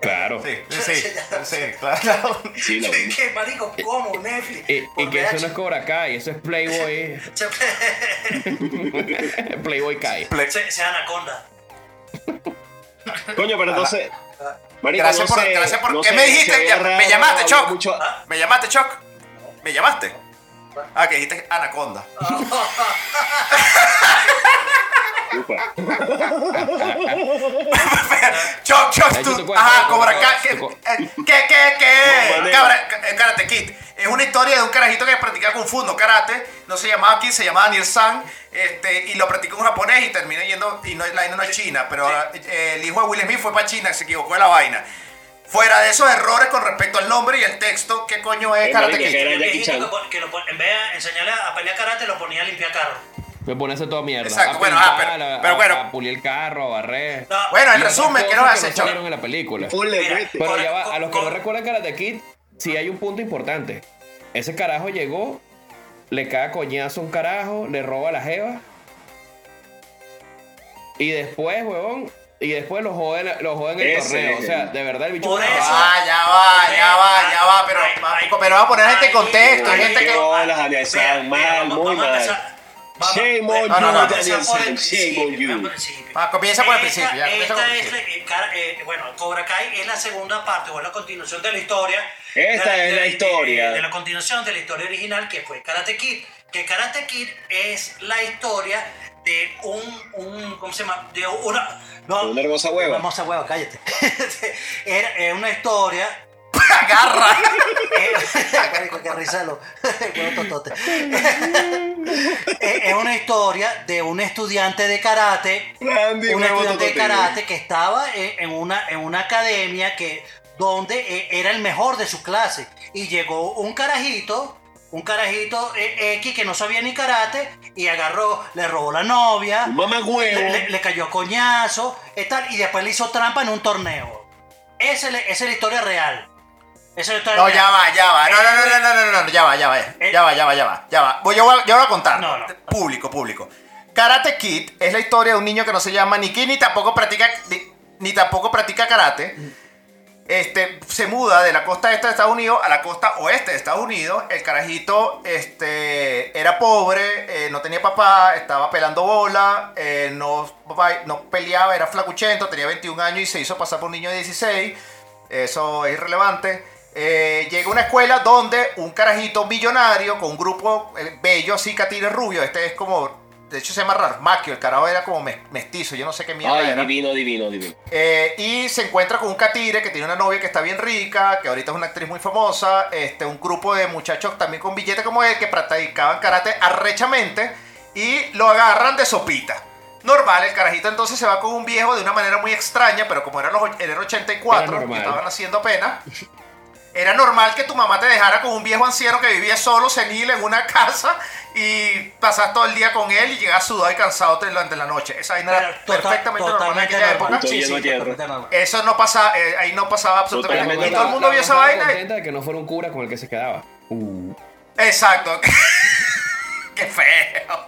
Claro. Sí, sí, sí, sí, claro. Sí, la. ¿Qué, marico? ¿Cómo? Netflix. Y, y Por que eso no es Cobra Kai, eso es Playboy. Playboy Kai. Se, se anaconda. Coño, pero entonces. Marico, Gracias no por, sé, gracias por. no ¿Qué sé, me dijiste? raro, me llamaste, Choc. mucho- ¿Me llamaste, Choc? ¿Me llamaste? Ah, que dijiste Anaconda. Choc, Choc, tú Ajá, Cobra. ¿Qué, qué, qué, Cabra- Karate Kid. Es una historia de un carajito que practicaba Kung Fu, no karate. No se llamaba Kid, se llamaba Daniel San. Este, y lo practicó en japonés y terminó yendo. Y no, la vaina no es China, pero eh, el hijo de Will Smith fue para China, se equivocó de la vaina. Fuera de esos errores con respecto al nombre y el texto, ¿qué coño es Karate Kid? que lo pon- en vez de enseñarle a pelear karate, lo ponía a limpiar carro. Me pone a hacer toda mierda. Exacto, a bueno, pintar, ah, pero- a- pero a- bueno. A pulir el carro, a barrer. No, Bueno, en resumen, ¿qué nos Choc? salieron en la película. Mira. Pero Con- ya va, a los que no recuerdan Karate Kid, sí hay un punto importante. Ese carajo llegó, le cae a coñazo a un carajo, le roba la jeva. Y después, huevón, y después lo joden, lo joden en el Ese torneo. O sea, de verdad el bicho. Por eso. Ah, ya va, ya va, ya va, pero, Ay, pero va a poner gente en contexto, hay ay, gente que... San, mira, mal, vamos- muy vamos a mal. vamos- Shame on vamos you, a empezar Daniel por el San, shame on principio, you. vamos por el principio. Comienza por el Esta- principio, ya, por el principio. es la- cara- bueno, Cobra Kai es la segunda parte o es la continuación de la historia. Esta de- es la de- historia. De, de la continuación de la historia original que fue Karate Kid. Que Karate Kid es la historia de un, un ¿cómo se llama? De una, no, Una hermosa hueva. Una hermosa hueva, cállate. Era, es una historia Agarra. qué risa lo- es una historia de un estudiante de karate Randy, un estudiante de karate que estaba en, en una, en una academia que, donde eh, era el mejor de su clase. Y llegó un carajito, un carajito eh, X que no sabía ni karate, y agarró, le robó la novia, mamá huevo. le, le- le cayó coñazo, y, tal, y después le hizo trampa en un torneo. Esa es esa es la historia real. Esa es la historia No, real. ya va, ya va. No, no, no, no, no, no, no, no, ya va, ya va. Ya va, ya va, ya va. Ya va. Voy, yo, voy a, yo voy a contar. No, no. Público, público. Karate Kid es la historia de un niño que no se llama Niki ni tampoco practica ni, ni tampoco practica karate. Este se muda de la costa este de Estados Unidos a la costa oeste de Estados Unidos. El carajito este, era pobre, eh, no tenía papá, estaba pelando bola, eh, no, no peleaba, era flacuchento, tenía 21 años y se hizo pasar por un niño de 16. Eso es irrelevante. Eh, llega a una escuela donde un carajito millonario con un grupo bello, así, catires rubio. Este es como, de hecho se llama Rarmaquio. El carajo era como mes- mestizo, yo no sé qué mierda Ay, era. divino, divino, divino. Eh, y se encuentra con un catire que tiene una novia que está bien rica, que ahorita es una actriz muy famosa. Este, un grupo de muchachos también con billete como él que practicaban karate arrechamente y lo agarran de sopita. Normal, el carajito entonces se va con un viejo de una manera muy extraña, pero como eran los, era el 84 Era y normal. estaban haciendo apenas. Era normal que tu mamá te dejara con un viejo anciano que vivía solo, senil, en una casa y pasas todo el día con él y llegas sudado y cansado durante la noche. Esa vaina era tota- perfectamente normal en aquella normal. época. Sí, sí. Eso no pasaba, eh, ahí no pasaba absolutamente nada. Y todo el mundo vio esa vaina. y- de que no fuera un cura con el que se quedaba. Uh. Exacto. Qué feo.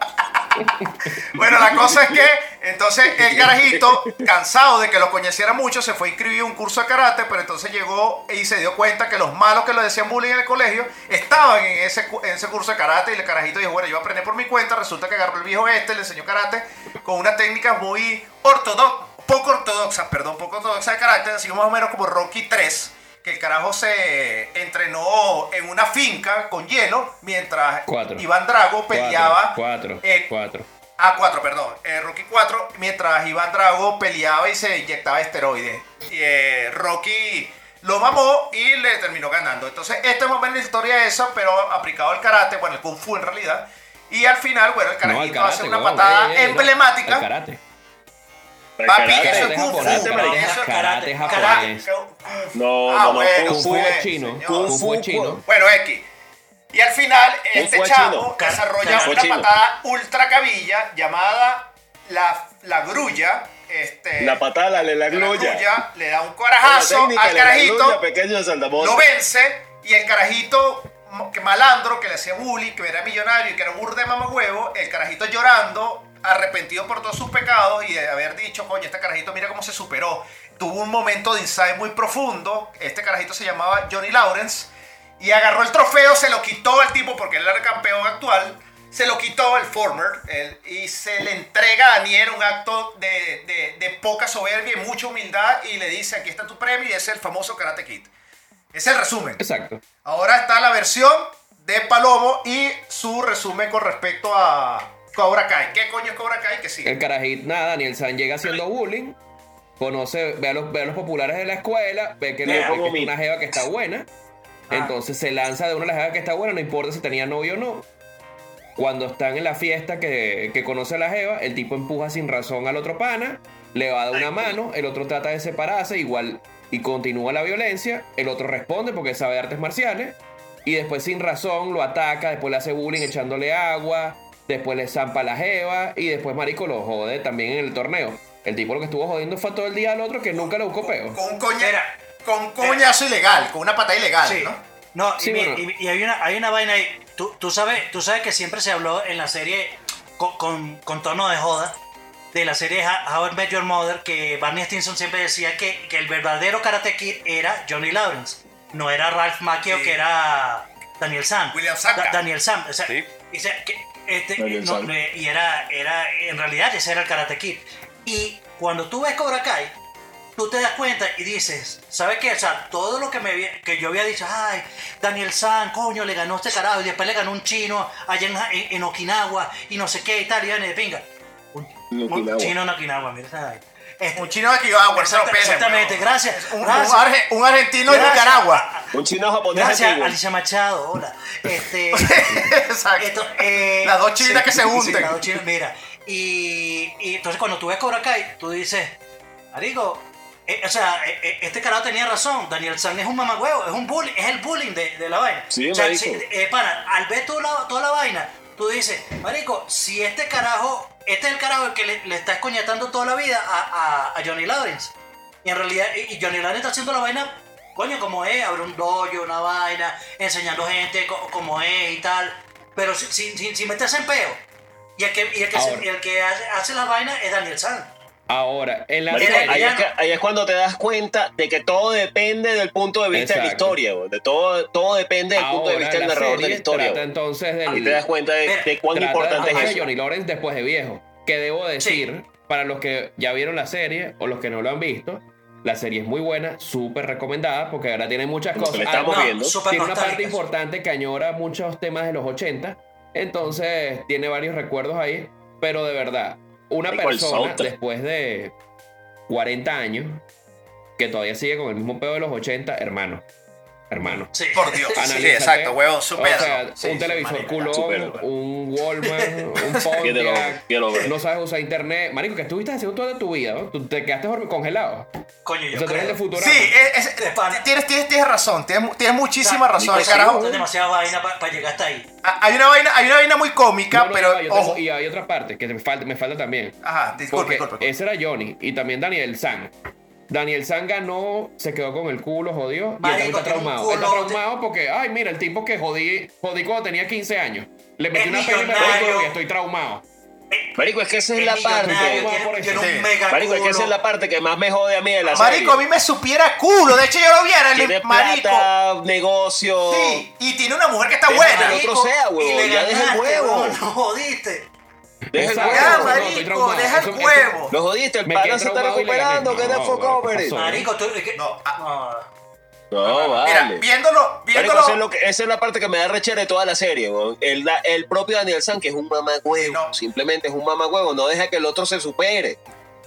bueno, la cosa es que entonces el carajito, cansado de que lo conociera mucho, se fue a inscribir un curso de karate, pero entonces llegó y se dio cuenta que los malos que lo decían bullying en el colegio estaban en ese, en ese curso de karate y el carajito dijo, bueno, yo aprendí por mi cuenta, resulta que agarró el viejo este, le enseñó karate con unas técnicas muy ortodoxas, poco ortodoxas, perdón, poco ortodoxas de karate, así más o menos como Rocky 3 que el carajo se entrenó en una finca con hielo mientras Cuatro. Iván Drago peleaba. Cuatro. eh, Cuatro. Ah, 4, perdón. Eh, Rocky 4, mientras Iván Drago peleaba y se inyectaba esteroides. Y, eh, Rocky lo mamó y le terminó ganando. Entonces, esta es más o menos la historia esa, pero aplicado al karate, bueno, el kung fu en realidad. Y al final, bueno, el No, carajito karate, hace una patada no. emblemática. El karate. Papi, karate. eso es Karate kung fu, japonés, marico, karate- eso es karate karate, japonés. No, Ah, no, no, bueno, Kung fu es chino. Kung fu es chino. Bueno, X. Y al final, este chavo desarrolla una chino. patada ultra cabilla llamada la, la grulla. Este, La patada, la, la la grulla. grulla, le da un corajazo técnica al carajito, grulla pequeño lo vence y el carajito que malandro, que le hacía bullying, que era millonario y que era un burde mamagüevo, el carajito llorando, arrepentido por todos sus pecados y de haber dicho, coño, este carajito mira cómo se superó. Tuvo un momento de insight muy profundo. Este carajito se llamaba Johnny Lawrence y agarró el trofeo, se lo quitó al tipo porque él era el campeón actual. Se lo quitó el former él, y se le entrega a Daniel un acto de, de- de poca soberbia y mucha humildad y le dice, aquí está tu premio y es el famoso Karate Kid. Es el resumen. Exacto. Ahora está la versión de Palomo y su resumen con respecto a Cobra Kai. ¿Qué coño es Cobra Kai? Que sí. El carajito, nada, Daniel San llega haciendo bullying. Conoce, ve a los, ve a los populares de la escuela, ve que, Mira, ve que como es una jeva que está buena. Ah. Entonces se lanza de una de las jevas que está buena, no importa si tenía novio o no. Cuando están en la fiesta que, que conoce a la jeva, el tipo empuja sin razón al otro pana, le va a dar una mano, el otro trata de separarse, igual y continúa la violencia, el otro responde porque sabe artes marciales, y después sin razón lo ataca, después le hace bullying echándole agua, después le zampa la jeva, y después Marico lo jode también en el torneo. El tipo lo que estuvo jodiendo fue todo el día al otro que nunca le buscó peo. Con un, coña- Mira. con un coñazo ilegal, con una patada ilegal, Sí. ¿no? No, Sí, y, bueno. y- y hay, una, hay una vaina ahí. Tú, tú sabes, tú sabes que siempre se habló en la serie con, con, con tono de joda de la serie How I Met Your Mother que Barney Stinson siempre decía que, que el verdadero Karate Kid era Johnny Lawrence, no era Ralph Macchio Sí. que era Daniel Sam. William. Da- Daniel Sam. O sea, Sí. o sea, que este, no, eh, y era, era, en realidad ese era el Karate Kid. Y cuando tú ves Cobra Kai, tú te das cuenta y dices, ¿sabes qué? O sea, todo lo que, me, que yo había dicho, ay, Daniel San, coño, le ganó este carajo y después le ganó un chino allá en, en- en Okinawa y no sé qué y tal, y viene de pinga. Un, un chino en Okinawa, mira esa Este, Un chino de Kibawa, ese lo Exacta- pele, exactamente, gracias, Un, un gracias. arge- un argentino de. Nicaragua. Un chino japonés Gracias, antiguo. Alicia Machado, hola. Este, Exacto. esto, eh, Las dos chinas que se sí, hunden. las dos chinas, mira. Y, y entonces cuando tú ves Cobra Kai, tú dices, Marico, eh, o sea, eh, eh, este carajo tenía razón. Daniel San es un mamagüevo, es un bullying, es el bullying de, de la vaina. Sí, o sea, si- eh, pana, al ver toda la, toda la vaina, tú dices, Marico, si este carajo, este es el carajo el que le, le está escoñetando toda la vida a, a- a Johnny Lawrence. Y en realidad, y Johnny Lawrence está haciendo la vaina, coño, como es, abre un dojo, una vaina, enseñando gente co- como es y tal. Pero si- sin, sin, sin meterse en peo. Y el que, y el que, se- el que hace, hace la vaina es Daniel San. Ahora, en la Marico, ahí, serie, es que- ahí es cuando te das cuenta de que todo depende del punto de vista de la historia, güey. de todo, todo depende del punto de vista del narrador de la historia. trata entonces del, Ahí te das cuenta de, de cuán trata importante es de eso. Johnny Lawrence después de viejo. Que debo decir, para los que ya vieron la serie o los que no lo han visto, la serie es muy buena, súper recomendada, porque ahora tiene muchas cosas. le estamos Además, viendo. súper tiene una parte importante que añora muchos temas de los 80, entonces tiene varios recuerdos ahí, pero de verdad, una persona después de 40 años que todavía sigue con el mismo pedo de los 80, hermano, hermano. Sí. Por Dios. Sí, Analízate. exacto, huevón, O supera. sea, Sí, un televisor culón, un Wallman, un Pontiac, no sabes usar internet. Marico, ¿qué estuviste haciendo toda tu vida? ¿no? Tú te quedaste congelado. Coño, O yo sea, tú eres de creo. Sí, es- es- tienes, tienes, tienes razón, tienes, tienes muchísima O sea, razón. Nico, carajo, sí, demasiada vaina para llegar hasta ahí. Ah, hay, una vaina, hay una vaina muy cómica, No, no, pero tengo- ojo. y hay otra parte que me falta, me falta también. Ajá, disculpe, disculpe. ese era Johnny y también Daniel San. Daniel San ganó, se quedó con el culo, jodió. y él Marico, está traumado. Está traumado porque, ay, mira, el tipo que jodí, jodí cuando tenía 15 años. Le metí una peli y estoy traumado. Marico, es que esa es, la parte. Marico, es que esa es la parte que más me jode a mí de la Marico, a serie. mí me supiera culo. De hecho, yo lo viera. Tiene El marico. plata, negocio. Sí, y tiene una mujer que está buena. que otro sea, le ya deja el huevo. No jodiste. Deja el huevo. Marico, deja el. Lo jodiste, el pana se está recuperando. ¿Qué No, the fuck bueno, over it? pasó. Marico, tú. que- No, ah. No, vale. Mira, viéndolo, Marico, viéndolo. eso es lo que- esa es la parte que me da rechera de toda la serie, weón. el, el propio Daniel San, que es un mamagüevo, No. simplemente es un mamagüevo, no deja que el otro se supere.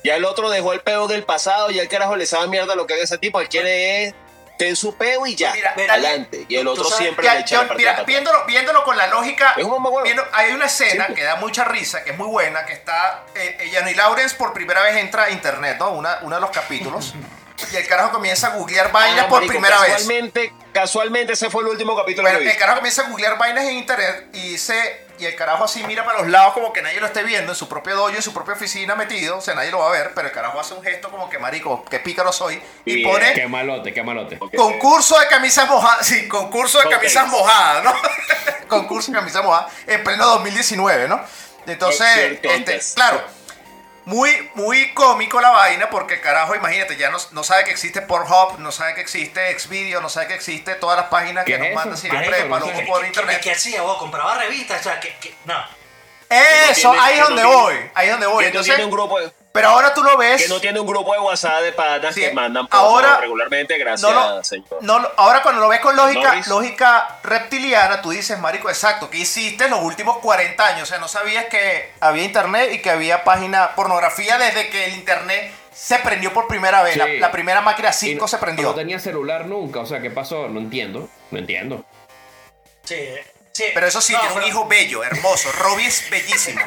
Ya el otro dejó el peo del pasado, ya el carajo le sabe mierda lo que haga ese tipo, él quiere es ten su peo y ya, Mira, adelante. Y el otro sabes- siempre Ya, le echa yo- la mira, viéndolo, viéndolo con la lógica, Es un viendo- hay una escena Simple. que da mucha risa, que es muy buena, que está eh, Johnny Lawrence por primera vez entra a internet, ¿no? Una, uno de los capítulos. y el carajo comienza a googlear vainas Ah, por marico, primera vez. casualmente, Casualmente ese fue el último capítulo Bueno, que vi. el carajo comienza a googlear vainas en internet y dice, y el carajo así mira para los lados como que nadie lo esté viendo, en su propio dojo, en su propia oficina metido, o sea, nadie lo va a ver, pero el carajo hace un gesto como que marico, qué pícaro soy, y Bien. pone Qué malote, qué malote. Concurso de camisas mojadas, sí, concurso de camisas mojadas, ¿no? concurso de camisas mojadas en pleno 2019, ¿no? Entonces, este, claro, muy, muy cómico la vaina porque el carajo, imagínate, ya no, no sabe que existe Pornhub, no sabe que existe Xvideo, no sabe que existe todas las páginas ¿Qué que es nos eso? mandan siempre los sé. por ¿Qué, internet. qué hacía vos? ¿Compraba revistas? O sea, que, no. Eso, ahí es donde voy, ahí es donde voy. Entonces, tiene un grupo de, pero ahora tú lo ves. que no tiene un grupo de WhatsApp de patas Sí, que mandan por ahora- regularmente, gracias, no lo- señor. no ahora cuando lo ves con lógica, Norris. lógica reptiliana, tú dices, marico, exacto, ¿qué hiciste en los últimos 40 años? O sea, no sabías que había internet y que había página pornografía desde que el internet se prendió por primera vez. Sí. La, la primera máquina Y 5 no- se prendió. No tenía celular nunca, o sea, ¿qué pasó? No entiendo, no entiendo. Sí, sí. Pero eso sí, No, tiene un hijo bello, hermoso. Robbie es bellísimo.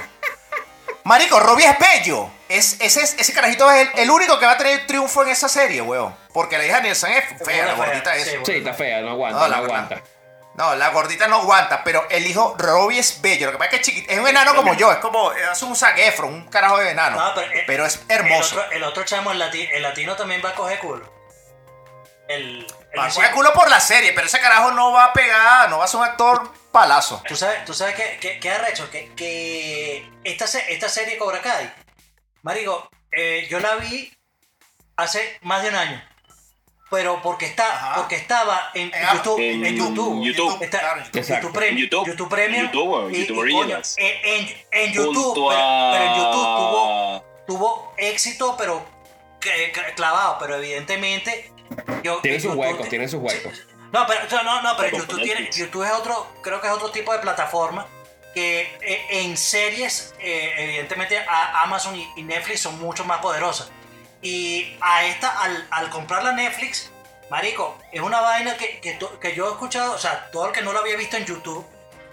Marico, Robbie es bello. Es, ese, es- ese carajito es el, el único que va a tener triunfo en esa serie, weón. Porque la hija de Nielsen es fea, la gordita es. sí, Sí, está fea, no aguanta, No, la aguanta. No, la gordita no aguanta, pero el hijo Robbie es bello. Lo que pasa es que es chiquito. Es un enano como yo. Es como. Es un Zac Efron, un carajo de enano. No, pero, eh, pero es hermoso. El otro, el otro chamo, el, lati- el latino, también va a coger culo. El, el Va a coger culo por la serie, pero ese carajo no va a pegar, no va a ser un actor palazo. Tú sabes, tú sabes que, que, que arrecho, que, que esta, esta serie Cobra Kai Marico, eh, yo la vi hace más de un año. Pero porque está, Ajá. porque estaba en, En YouTube, en en, YouTube. YouTube. Está- Claro, en YouTube. Premium. YouTube. YouTube Premium. YouTube, y- YouTube y, coño, Originals. en, en- en YouTube, pero, a- pero en YouTube tuvo, tuvo éxito, pero clavado. Pero evidentemente. Yo, Tiene en sus YouTube huecos, tiene sus huecos. No, pero, no, no, pero YouTube, tiene. YouTube es otro, creo que es otro tipo de plataforma que eh, en series, eh, evidentemente Amazon y, Netflix son mucho más poderosas. Y a esta, al, al comprarla Netflix, Marico, es una vaina que, que, que yo he escuchado, o sea, todo el que no lo había visto en YouTube,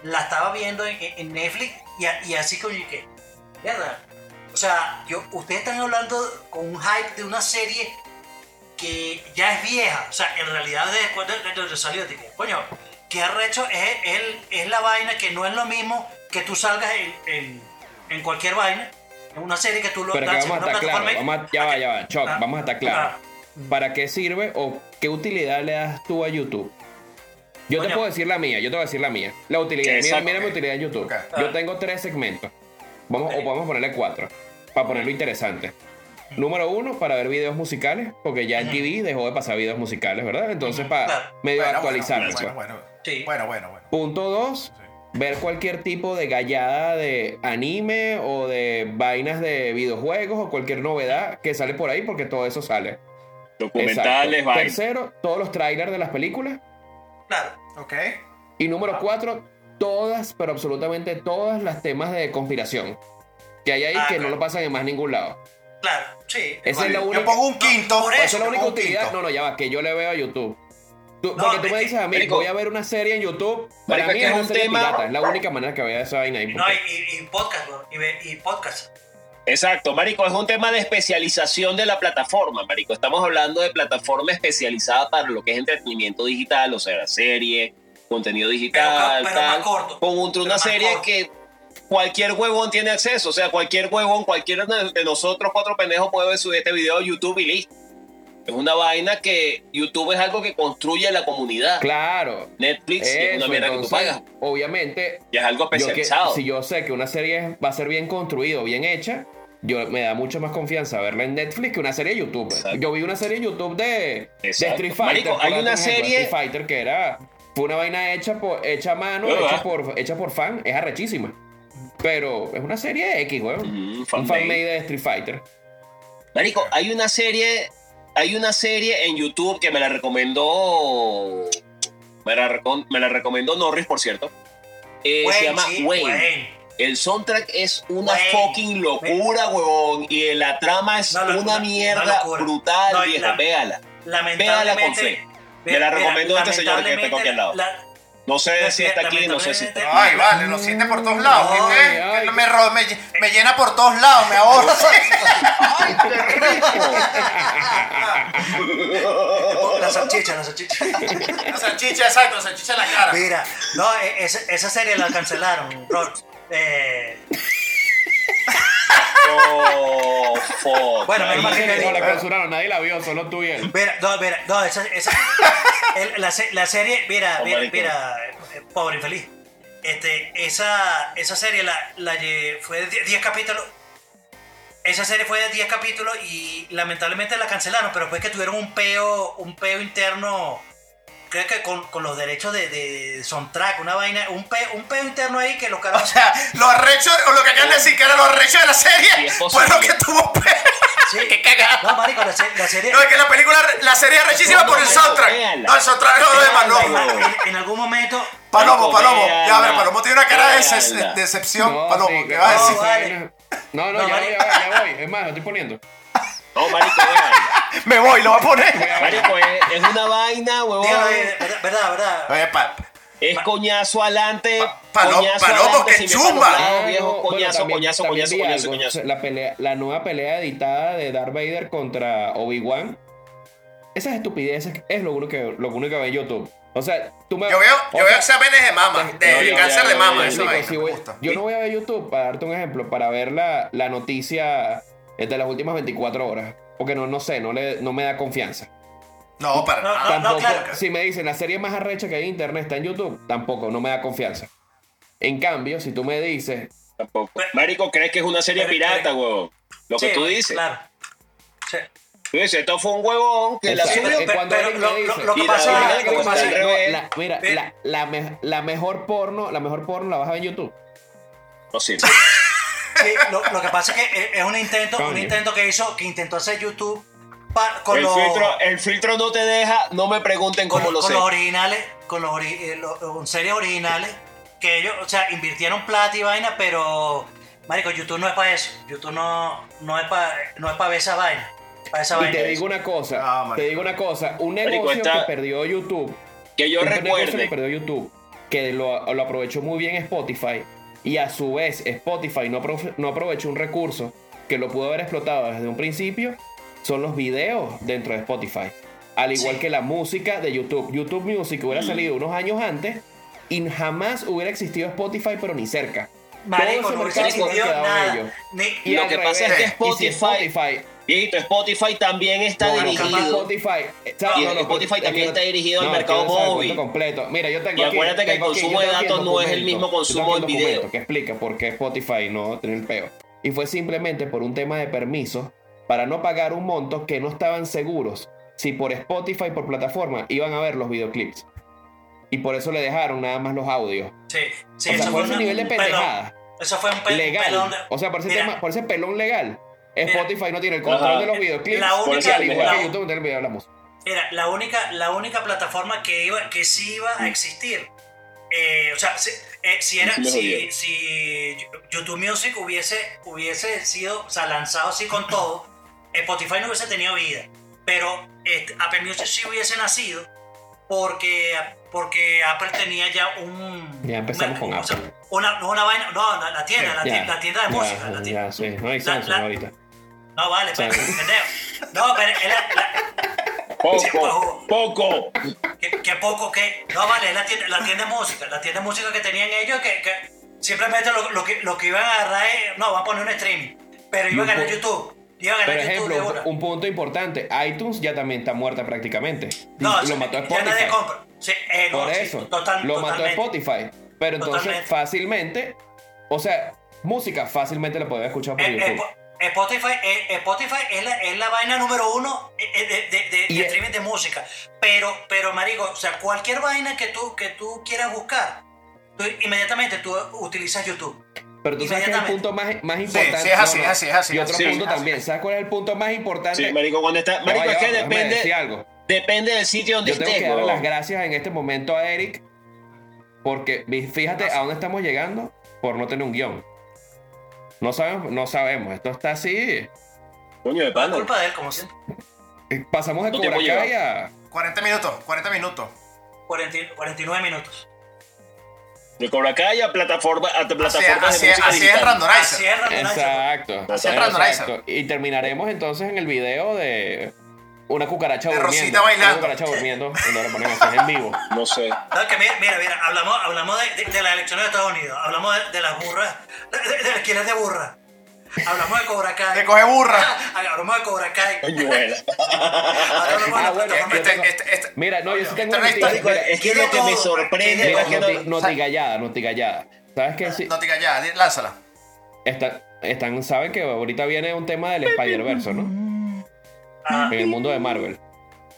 la estaba viendo en, Netflix y, así como que, ¿verdad? O sea, ustedes están hablando con un hype de una serie que ya es vieja. O sea, en realidad desde cuando cuando salió, dije, coño, qué arrecho es, es, el- es la vaina que no es lo mismo que tú salgas en, en, en cualquier vaina, en una serie que tú lo Pero que vamos a estar y- vamos a- ya va, ya va, Choc, Ah, vamos a estar claros. ah. ¿Para qué sirve o qué utilidad le das tú a YouTube? Yo te puedo decir la mía, yo te voy a decir la mía. La utilidad, mira, mira mi utilidad en YouTube. Yo tengo tres segmentos. Vamos, o podemos ponerle cuatro, para ponerlo interesante. Número uno, para ver videos musicales, porque ya en TV dejó de pasar videos musicales, ¿verdad? Entonces, para Claro. medio Bueno, actualizarlo. Bueno, bueno, bueno. Sí. Bueno, bueno, bueno. Punto dos, ver cualquier tipo de gallada de anime o de vainas de videojuegos o cualquier novedad que sale por ahí, porque todo eso sale. Documentales, vainas. Tercero, todos los trailers de las películas. Claro. Ok. Y número cuatro, todas, pero absolutamente todas las temas de conspiración que hay ahí Ah, que no claro. lo pasan en más ningún lado. Claro, sí. Esa es la Yo pongo un quinto. eso, es la única utilidad. quinto. No, no, ya va, que yo le veo a YouTube. Tú- No, porque tú me dices a mí, Marico. voy a ver una serie en YouTube. Para Marico, mí es un tema- pirata. Es la única manera que vea esa vaina ahí. No, y, y, y podcast, bro, y, y podcast. Exacto, Marico, es un tema de especialización de la plataforma, Marico. Estamos hablando de plataforma especializada para lo que es entretenimiento digital, o sea, serie, contenido digital, Pero- pero más corto. Pero una serie corto. que cualquier huevón tiene acceso, o sea, cualquier huevón, cualquiera de nosotros cuatro pendejos puede ver su- este video a YouTube y listo. Es una vaina que YouTube es algo que construye la comunidad. Claro. Netflix es una mierda que tú pagas. obviamente, Y es algo yo que- especializado. si yo sé que una serie va a ser bien construida o bien hecha, yo me da mucho más confianza verla en Netflix que una serie de YouTube. Exacto. Yo vi una serie de YouTube de, de. Street Fighter. Marico, hay una un ejemplo, serie- Street Fighter que era fue una vaina hecha por hecha a mano, hecha por hecha por fan, es arrechísima. Pero es una serie X, weón. Un fanmade. de Street Fighter. Marico, hay una serie, hay una serie en YouTube que me la recomendó, me la, recom- me la recomendó Norris, por cierto. Eh, se llama sí, Wayne. Wayne. El soundtrack es una Wayne. fucking locura, huevón. Y la trama es No, una no, mierda brutal, No, y viejo. la- Véala. Lamentablemente. con fe. Me la recomendó este señor que tengo aquí al lado. la- No sé si está aquí, no sé si está. Ay, vale, lo siente por todos lados. Ay, ¿viste? ay. Que me, ro- me, me llena por todos lados, me ahorra. ¡Ay, qué rico! la salchicha, la salchicha. La salchicha, exacto, la salchicha en la cara. Mira, no, e- esa, esa serie la cancelaron, bro. Eh, Oh, fuck. Bueno, menos mal que No, la clausuraron, nadie la vio, solo tú y él. mira, no, mira, no, esa, esa el- la, se- la serie, mira, Oh, mira, marico. mira, eh, pobre infeliz. Este, esa, esa serie la, la lle- fue de 10 10 capítulos. Esa serie fue de 10 capítulos y lamentablemente la cancelaron, pero fue que tuvieron un peo, un peo interno, creo que con, con los derechos de, de soundtrack, una vaina, un peo, un peo interno ahí que los O carajos... sea, lo arrecho, o lo que acaban de decir que era lo arrecho de la serie, fue lo que tuvo pe- Sí. ¡Qué cagada! No, marico, la, se- la serie... No, es que la película, la serie es rechísima por el soundtrack. véanla. No, el soundtrack no lo demás, no. En, en algún momento... Palomo, Palomo. Ya, a ver. Palomo tiene una cara de decepción. No, Palomo, sí, ¿qué vas a no, decir? vale. No, no, No, ya vale. voy, ya voy, ya voy. Es más, lo estoy poniendo. No, marico. Me voy, lo voy a poner. Marico, es, es una vaina, huevón. Dígalo, eh, verdad, verdad. Oye, pa- Es coñazo adelante. Pa- palo- coñazo palomo, adelante, que chumba. viejo, Bueno, coñazo, también- coñazo, también coñazo, coñazo, algo. coñazo. La, pelea, la nueva pelea editada de Darth Vader contra Obi-Wan. Esas estupideces es lo único que, lo único que veo en YouTube. O sea, tú me. Yo veo, yo veo sea, exámenes de mama, No, de yo- cáncer yo- de mama, yo- eso ahí, si voy- yo no voy a ver YouTube para darte un ejemplo, para ver la, la noticia de las últimas 24 horas. Porque no, no sé, no, le, no me da confianza. No, para No, nada. no, Tampoco, claro. si me dicen la serie más arrecha que hay en internet está en YouTube, tampoco, no me da confianza. En cambio, si tú me dices Tampoco. Pero- Marico, ¿crees que es una serie pero- pirata, pero- huevón? Lo que tú dices. Claro. Sí. Tú dices, esto fue un huevón que la subió. Cuando pero Eric lo- que pasa que la- mira, la, la, me- la mejor porno, la mejor porno la vas a ver en YouTube. No sé. Sí, lo, lo que pasa es que es- es un intento, un intento que hizo, que intentó hacer YouTube pa- con, El los, filtro, el filtro no te deja, no me pregunten con, cómo lo con sé. los originales, con los ori- eh, lo- con series originales, que ellos, o sea, invirtieron plata y vaina, pero marico, YouTube no es para eso. YouTube no, no es para no es para ver esa vaina. Para esa Y vaina. te digo una cosa, Ah, te digo una cosa, un Marico, negocio está- que perdió YouTube, Que yo un negocio que recuerde. perdió YouTube, que lo, lo aprovechó muy bien Spotify, y a su vez Spotify no, no aprovechó un recurso que lo pudo haber explotado desde un principio, son los videos dentro de Spotify. Al igual Sí. que la música de YouTube. YouTube Music hubiera salido unos años antes y jamás hubiera existido Spotify, pero ni cerca. Marico, todo no se quedado nada. en ellos. Ni- Y Lo que pasa es que y si Spotify- Spotify Viejito, Spotify también está no, dirigido. Spotify, Y no, no, Spotify también está dirigido al mercado móvil. completo. Mira, yo tengo Y aquí- acuérdate que el aquí- consumo de datos no es el mismo consumo del video. Que explica por qué Spotify no tiene el peo. Y fue simplemente por un tema de permisos para no pagar un monto que no estaban seguros si por Spotify, por plataforma, iban a ver los videoclips. Y por eso le dejaron nada más los audios. Sí, sí, o sea, eso por fue ese un- nivel de un pelón. pendejada. Eso fue un, pe- legal. pelón. de- o sea, por ese, tema, por ese pelón legal. Mira. Spotify no tiene el control Ajá. de los videoclips. La única, eso al igual la- que YouTube no tiene el video de la música. Era la única, la única plataforma que iba, que sí iba a existir. Eh, o sea, si, eh, si era, si, si YouTube Music hubiese, hubiese sido, o sea, lanzado así con todo, Spotify no hubiese tenido vida. Pero este, Apple Music sí hubiese nacido porque, porque Apple tenía ya un. Ya empezamos con o sea, Apple. Una, no, una vaina, no, la, la tienda, la, Ya, tienda, la tienda de ya, música. la tienda- Ya, sí, no hay Samsung la- ahorita. No, vale, pero, pendejo. No, pero es la- la- Poco, poco. ¿Qué, qué poco que no vale es la tienda, la tienda de música la tienda de música que tenían ellos que, que simplemente lo, lo que, lo que iban a agarrar es no van a poner un streaming pero iban a ganar YouTube iban a Por ganar YouTube de ejemplo, una un punto importante, iTunes ya también está muerta prácticamente. no Y sí, lo mató ya Spotify. nadie compra sí, eh, no, Por sí, eso, total- lo mató. Spotify. Pero entonces Totalmente. fácilmente, o sea, música fácilmente la puedes escuchar por Eh, eh, YouTube. Spotify, eh, Spotify es, la, es la vaina número uno eh, eh, de, de, de- de Y- streaming de música. Pero, pero, marico, o sea, cualquier vaina que tú, que tú quieras buscar, tú inmediatamente tú utilizas YouTube. Pero tú sabes que es el punto más, más importante. sí, es así, es así, es así, Y otro así, punto también. ¿Sabes cuál es el punto más importante? Sí, marico, cuando está. Marico, es que depende, algo. depende del sitio donde Yo tengo estés, que darle huevón. las gracias en este momento a Eric. Porque fíjate a dónde estamos llegando por no tener un guion. No sabemos, no sabemos. Esto está así. Coño de Es pana. culpa de él, como siempre. Pasamos de ¿Cuánto Cobra Kai a. 40 minutos, 40 minutos. 40 49 minutos. De Cobra Kai a plataforma, a Así, plataformas así, de música así es digital. Así Randomizer. es, Randomizer. Exacto. Así es Randomizer. Exacto. Y terminaremos entonces en el video de una cucaracha De durmiendo. Rosita bailando. Una cucaracha durmiendo. Cuando lo ponen así en vivo. No sé. No, que mira, mira, mira, hablamos, hablamos de, de- de las elecciones de Estados Unidos, hablamos de, de las burras, de, de, de las de burra. Hablamos de Cobra Kai. De coge burra. Hablamos de Cobra Kai. Ah, la bueno, Este, tengo- este, este- Mira, no, yo sí tengo Esto no una Mira, es que lo que me sorprende Mira, es que noti- no. notigallada, notigallada. ¿Sabes qué? Sí, No te di- lánzala. está- están, saben que ahorita viene un tema del Spider-Verse, ¿no? Ah, En el mundo de Marvel.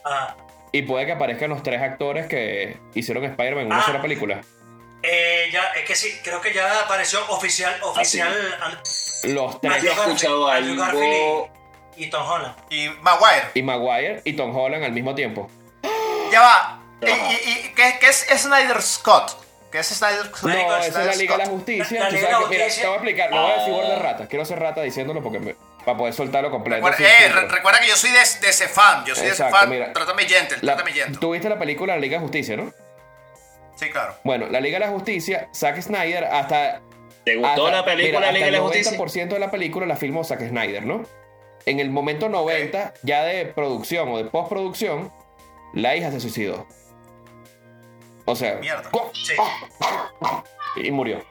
ah. Y puede que aparezcan los tres actores que hicieron Spider-Man en una Ah. sola película. Eh, ya, es que sí, creo que ya apareció oficial, oficial Los tres. Yo he escuchado Garfield- algo- y, y Tom Holland. Y Maguire. Y Maguire y Tom Holland al mismo tiempo. Ya va. ¿Y, Ajá. y, y qué, qué es Snyder Scott? ¿Qué es Snyder Scott? No, esa es la Liga de la. Justicia. La- la Tú Liga de sabes la que- mira, Justicia. te voy a explicar, no voy a decir word de rata. Quiero ser rata diciéndolo porque me- para poder soltarlo completo. Recuerda, eh, filtro. re- recuerda que yo soy de, de ese fan. Yo soy de ese fan. mira. Trátame gentle, La- trátame gentle. Tú viste la película La Liga de Justicia, ¿no? Sí, claro. Bueno, la Liga de la Justicia, Zack Snyder, hasta. ¿Te gustó hasta- la película mira, Liga de la Justicia? El 90% de la película la filmó Zack Snyder, ¿no? En el momento 90, ya de producción o de postproducción, la hija se suicidó. O sea, Mierda. Sí. y murió.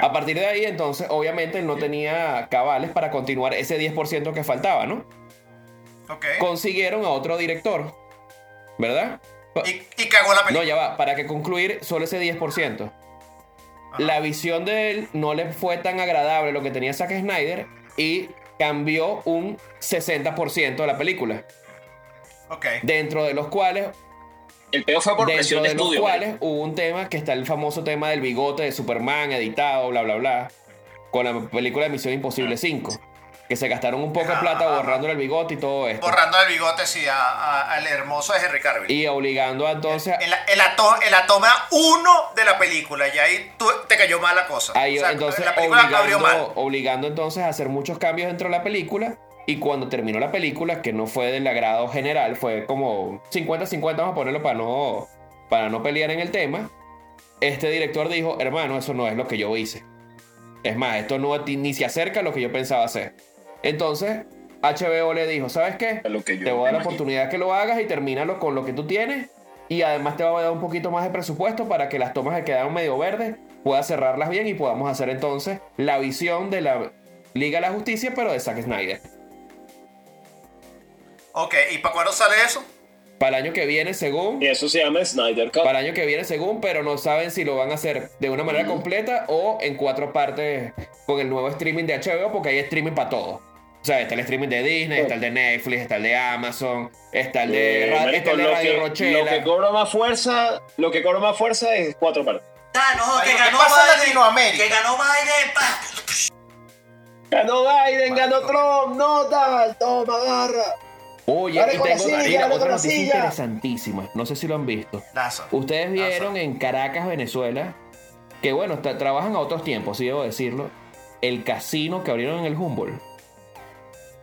A partir de ahí, entonces, obviamente, él no tenía cabales para continuar ese 10% que faltaba, ¿no? Ok. Consiguieron a otro director, ¿verdad? Y, y cagó la No, película. ya va, para que concluir solo ese 10%. la visión de él no le fue tan agradable lo que tenía Zack Snyder y cambió un 60% de la película. Ok. Dentro de los cuales El peor fue por dentro presión de de los cuales hubo un tema que está el famoso tema del bigote de Superman editado, bla, bla, bla, con la película de Misión Imposible 5. Que se gastaron un poco de plata Ah. borrándole el bigote y todo esto. Borrando el bigote, sí, a- a- al hermoso de Henry Cavill. Y obligando a, entonces En la, en la to- en la toma 1 de la película, y ahí tú- te cayó mal la cosa. Ahí, O sea, entonces la película abrió mal. obligando, obligando entonces a hacer muchos cambios dentro de la película. Y cuando terminó la película, que no fue del agrado general, fue como 50-50, vamos a ponerlo para no, para no pelear en el tema. Este director dijo, hermano, eso no es lo que yo hice. Es más, esto no ni se acerca a lo que yo pensaba hacer. Entonces, HBO le dijo, ¿sabes qué? Lo que yo te voy a dar la imagino. oportunidad que lo hagas y termínalo con lo que tú tienes. Y además te va a dar un poquito más de presupuesto para que las tomas que quedaron medio verdes puedas cerrarlas bien y podamos hacer entonces la visión de la Liga de la Justicia, pero de Zack Snyder. Ok, ¿y para cuándo sale eso? Para el año que viene, según. Y eso se llama Snyder Cut. Para el año que viene, según, pero no saben si lo van a hacer de una manera completa o en cuatro partes con el nuevo streaming de HBO, porque hay streaming para todo. O sea, está el streaming de Disney, está el de Netflix, está el de Amazon, está el de, Eh, ra- marico, está el de lo, Radio que, Rochela. lo que cobra más fuerza, lo que cobra más fuerza es cuatro partes. Ah, no, Marico, que ¿qué ganó Biden. Latinoamérica? Que ganó Biden. pa. Ganó Biden, ganó Trump, no tal, toma, agarra. Oye, Dale y tengo silla, otra noticia silla. interesantísima. No sé si lo han visto. Lazo. Ustedes vieron en Caracas, Venezuela, que bueno, tra- trabajan a otros tiempos, sí debo decirlo, el casino que abrieron en el Humboldt.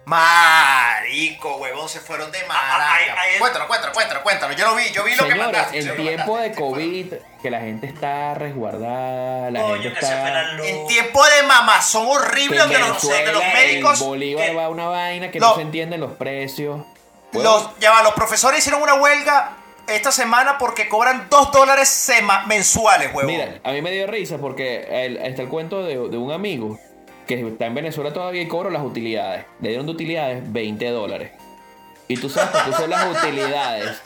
Marico, huevón, se fueron de maraca. ay, ay, cuéntalo, cuéntalo, cuéntalo, cuéntalo. Yo lo vi, yo vi lo que Señores, mandaste. en que tiempo de. COVID, que la gente está resguardada, la Coño, gente que se está... los- En tiempo de mamazón que horrible donde los, donde los médicos. Bolívar que va a una vaina que Lo- no se entienden los precios. los, ya va, los profesores hicieron una huelga esta semana porque cobran 2 dólares sema- mensuales, huevón. Mira, a mí me dio risa porque el- está el cuento de, de un amigo que está en Venezuela todavía y cobra las utilidades. Le dieron de utilidades 20 dólares. Y tú sabes que usó las utilidades.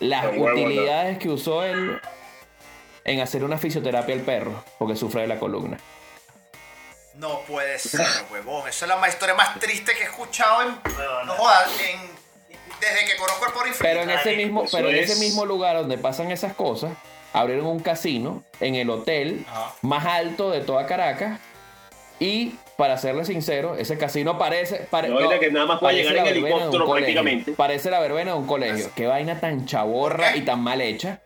Las utilidades que usó él en hacer una fisioterapia al perro porque sufre de la columna. No puede ser, huevón. Esa es la historia más triste que he escuchado en. Huevón, No no. jodas, en- desde que conozco el por. Pero en ese mismo, eso pero en es- ese mismo lugar donde pasan esas cosas, abrieron un casino en el hotel Ajá. más alto de toda Caracas. Y para serle sincero, ese casino parece. pare- No, vaina que nada más puede parece llegar la en verbena de un helicóptero colegio. prácticamente. Parece la verbena de un colegio. Qué vaina tan chaborra y tan mal hecha.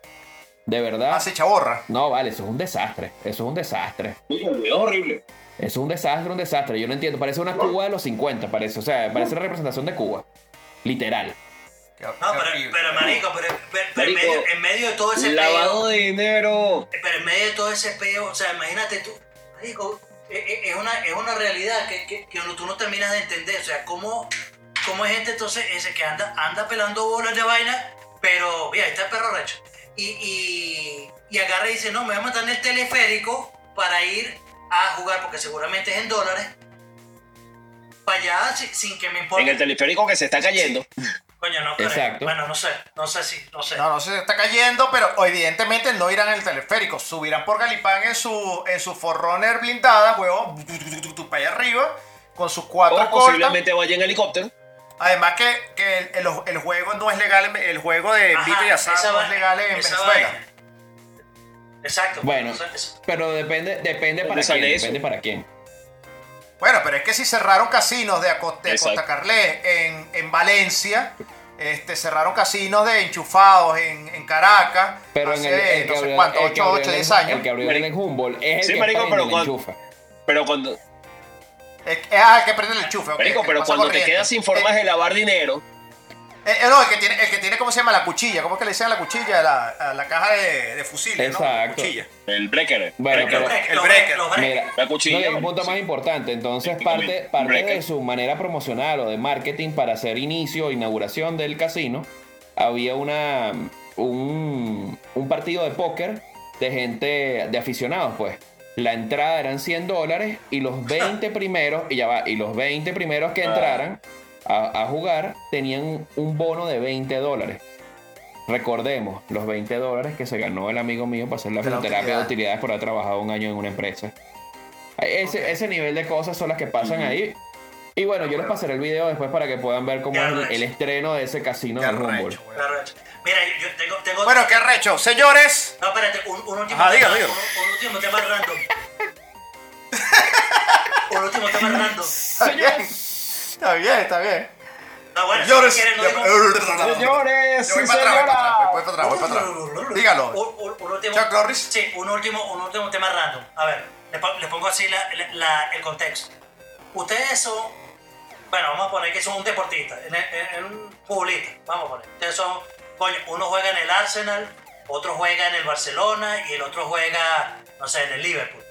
De verdad. Hace chaborra. No, vale, eso es un desastre. Eso es un desastre. Uy, es horrible. Eso es un desastre, un desastre. Yo no entiendo. Parece una Cuba de los 50, parece. O sea, parece la representación de Cuba. Literal. No, pero, pero marico, pero, pero- pero en, medio, en medio de todo ese Lavado peo, de dinero. pero en medio de todo ese peo, o sea, imagínate tú, marico, es una, es una realidad que, que, que uno- tú no terminas de entender, o sea, cómo, cómo hay gente entonces ese que anda, anda pelando bolas de vaina, pero, mira, ahí está el perro recho, y, y, y agarra y dice, no, me voy a montar en el teleférico para ir a jugar, porque seguramente es en dólares, para allá sin, sin que me importe. En el teleférico que se está cayendo. Coño, no creo. Exacto. Bueno, no sé, no sé si, no sé. No, no se está cayendo, pero evidentemente no irán en el teleférico. Subirán por Galipán en su, en su Forerunner blindada, huevón, para allá arriba, con sus cuatro O cortas. posiblemente vaya en helicóptero. Además que, que el, el- el juego no es legal, en- el juego de Vito y Asado no va- es legal en Venezuela. vaina. Exacto. Bueno, o sea, es- pero depende, depende para ¿Dónde sale quién. Depende para quién. Bueno, pero es que si cerraron casinos de, Aco- de Exacto. Costa Carlé en, en Valencia, este, cerraron casinos de enchufados en, en Caracas, Pero en hace el, el que no sé abrió, cuánto, el que 8, abrió 8, en- 10 años. El que abrió en el Humboldt es el Sí, que marico, pero cuando- enchufa. Pero cuando, Es, es ah, el que prende el enchufe. ok, marico, el pero cuando te quedas sin formas Eh, de lavar dinero, eh, eh, no, el que, tiene, el que tiene, ¿cómo se llama? La cuchilla. ¿Cómo es que le a la cuchilla? La, a la caja de, de fusiles, ¿no? La Exacto. cuchilla. el breaker. Bueno, breaker. pero- el breaker. break, los break. Mira, La cuchilla, no, y hay un punto sí. más importante. Entonces, parte, parte breaker. de su manera promocional o de marketing para hacer inicio o inauguración del casino, había una un, un partido de póker de gente, de aficionados, pues. La entrada eran 100 dólares y los 20 primeros, y ya va, y los 20 primeros que Ah. A, a jugar tenían un bono de 20 dólares. Recordemos los 20 dólares que se ganó el amigo mío para hacer la De la fisioterapia de utilidad. utilidades por haber trabajado un año en una empresa. Ese, ese nivel de cosas son las que pasan ahí. Y bueno, yo les pasaré el video después para que puedan ver cómo es el, recho. el estreno de ese casino weón. Claro, Mira, yo tengo, tengo Bueno, qué arrecho. Señores, No, espérate, un, un último Ajá, tema. diga, diga. Un, un último tema random. un último tema random. bien. Está bien, está bien. No, bueno, Señores, si quieren, no digo- Señores, Yo voy para atrás, voy para señoras. atrás, voy para atrás, voy para atrás. Dígalo. Un, un- un último, Chuck Norris. Sí, un último, un último tema random. A ver, les, pon- les pongo así la- la- la- el contexto. Ustedes son, bueno, vamos a poner que son un deportista, en, en- en un futbolista, vamos a poner. Ustedes son, coño, uno juega en el Arsenal, otro juega en el Barcelona y el otro juega, no sé, en el Liverpool.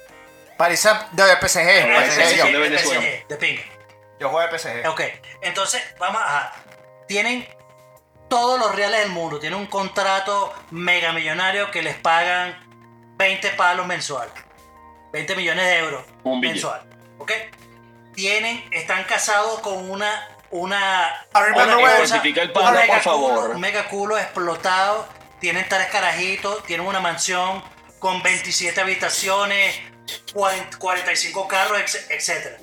Paris Saint de PSG. Ah, PSG, PSG, yo. de Venezuela. PSG, de pinga. Yo juego de PSG. Ok, entonces vamos a. Tienen todos los reales del mundo, tienen un contrato mega millonario que les pagan 20 palos mensual, 20 millones de euros Un billete. mensual. Ok, tienen, están casados con una. Una. Remember una cosa- Especifica el un palo, mega por favor. culo- un mega culo explotado, tienen tres carajitos, tienen una mansión con 27 habitaciones, 40 45 carros, etc-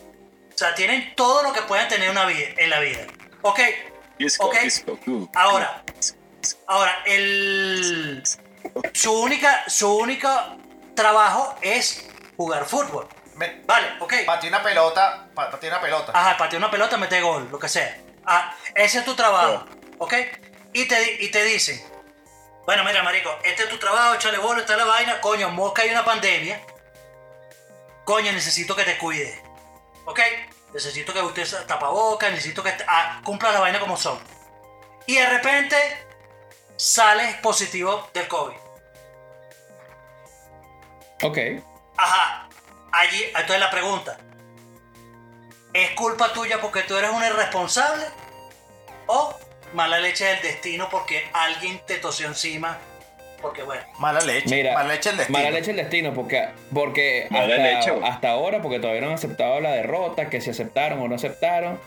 sea, tienen todo lo que puedan tener una vida, en la vida. Ok, Ok. ahora, ahora, el, su única, su único trabajo es jugar fútbol. Me- Vale, ok. Patí una pelota, pa- patí una pelota. Ajá, patear una pelota, meter gol, lo que sea. Ah, ese es tu trabajo, ¿ok? Y te, y te dicen, bueno, mira, marico, este es tu trabajo, échale bola, esta es la vaina, coño, mosca hay una pandemia, coño, necesito que te cuides, ¿ok? Necesito que usted tapabocas, necesito que ah, cumpla la vaina como son. Y de repente sales positivo del COVID. Ok. Ajá. Allí, entonces la pregunta. ¿Es culpa tuya porque tú eres un irresponsable? ¿O mala leche del destino porque alguien te tosió encima? Porque bueno. Mala leche. Mira, mala leche el destino. Mala leche el destino, porque, porque hasta, leche, güey. hasta ahora, porque todavía no han aceptado la derrota, que si aceptaron o no aceptaron,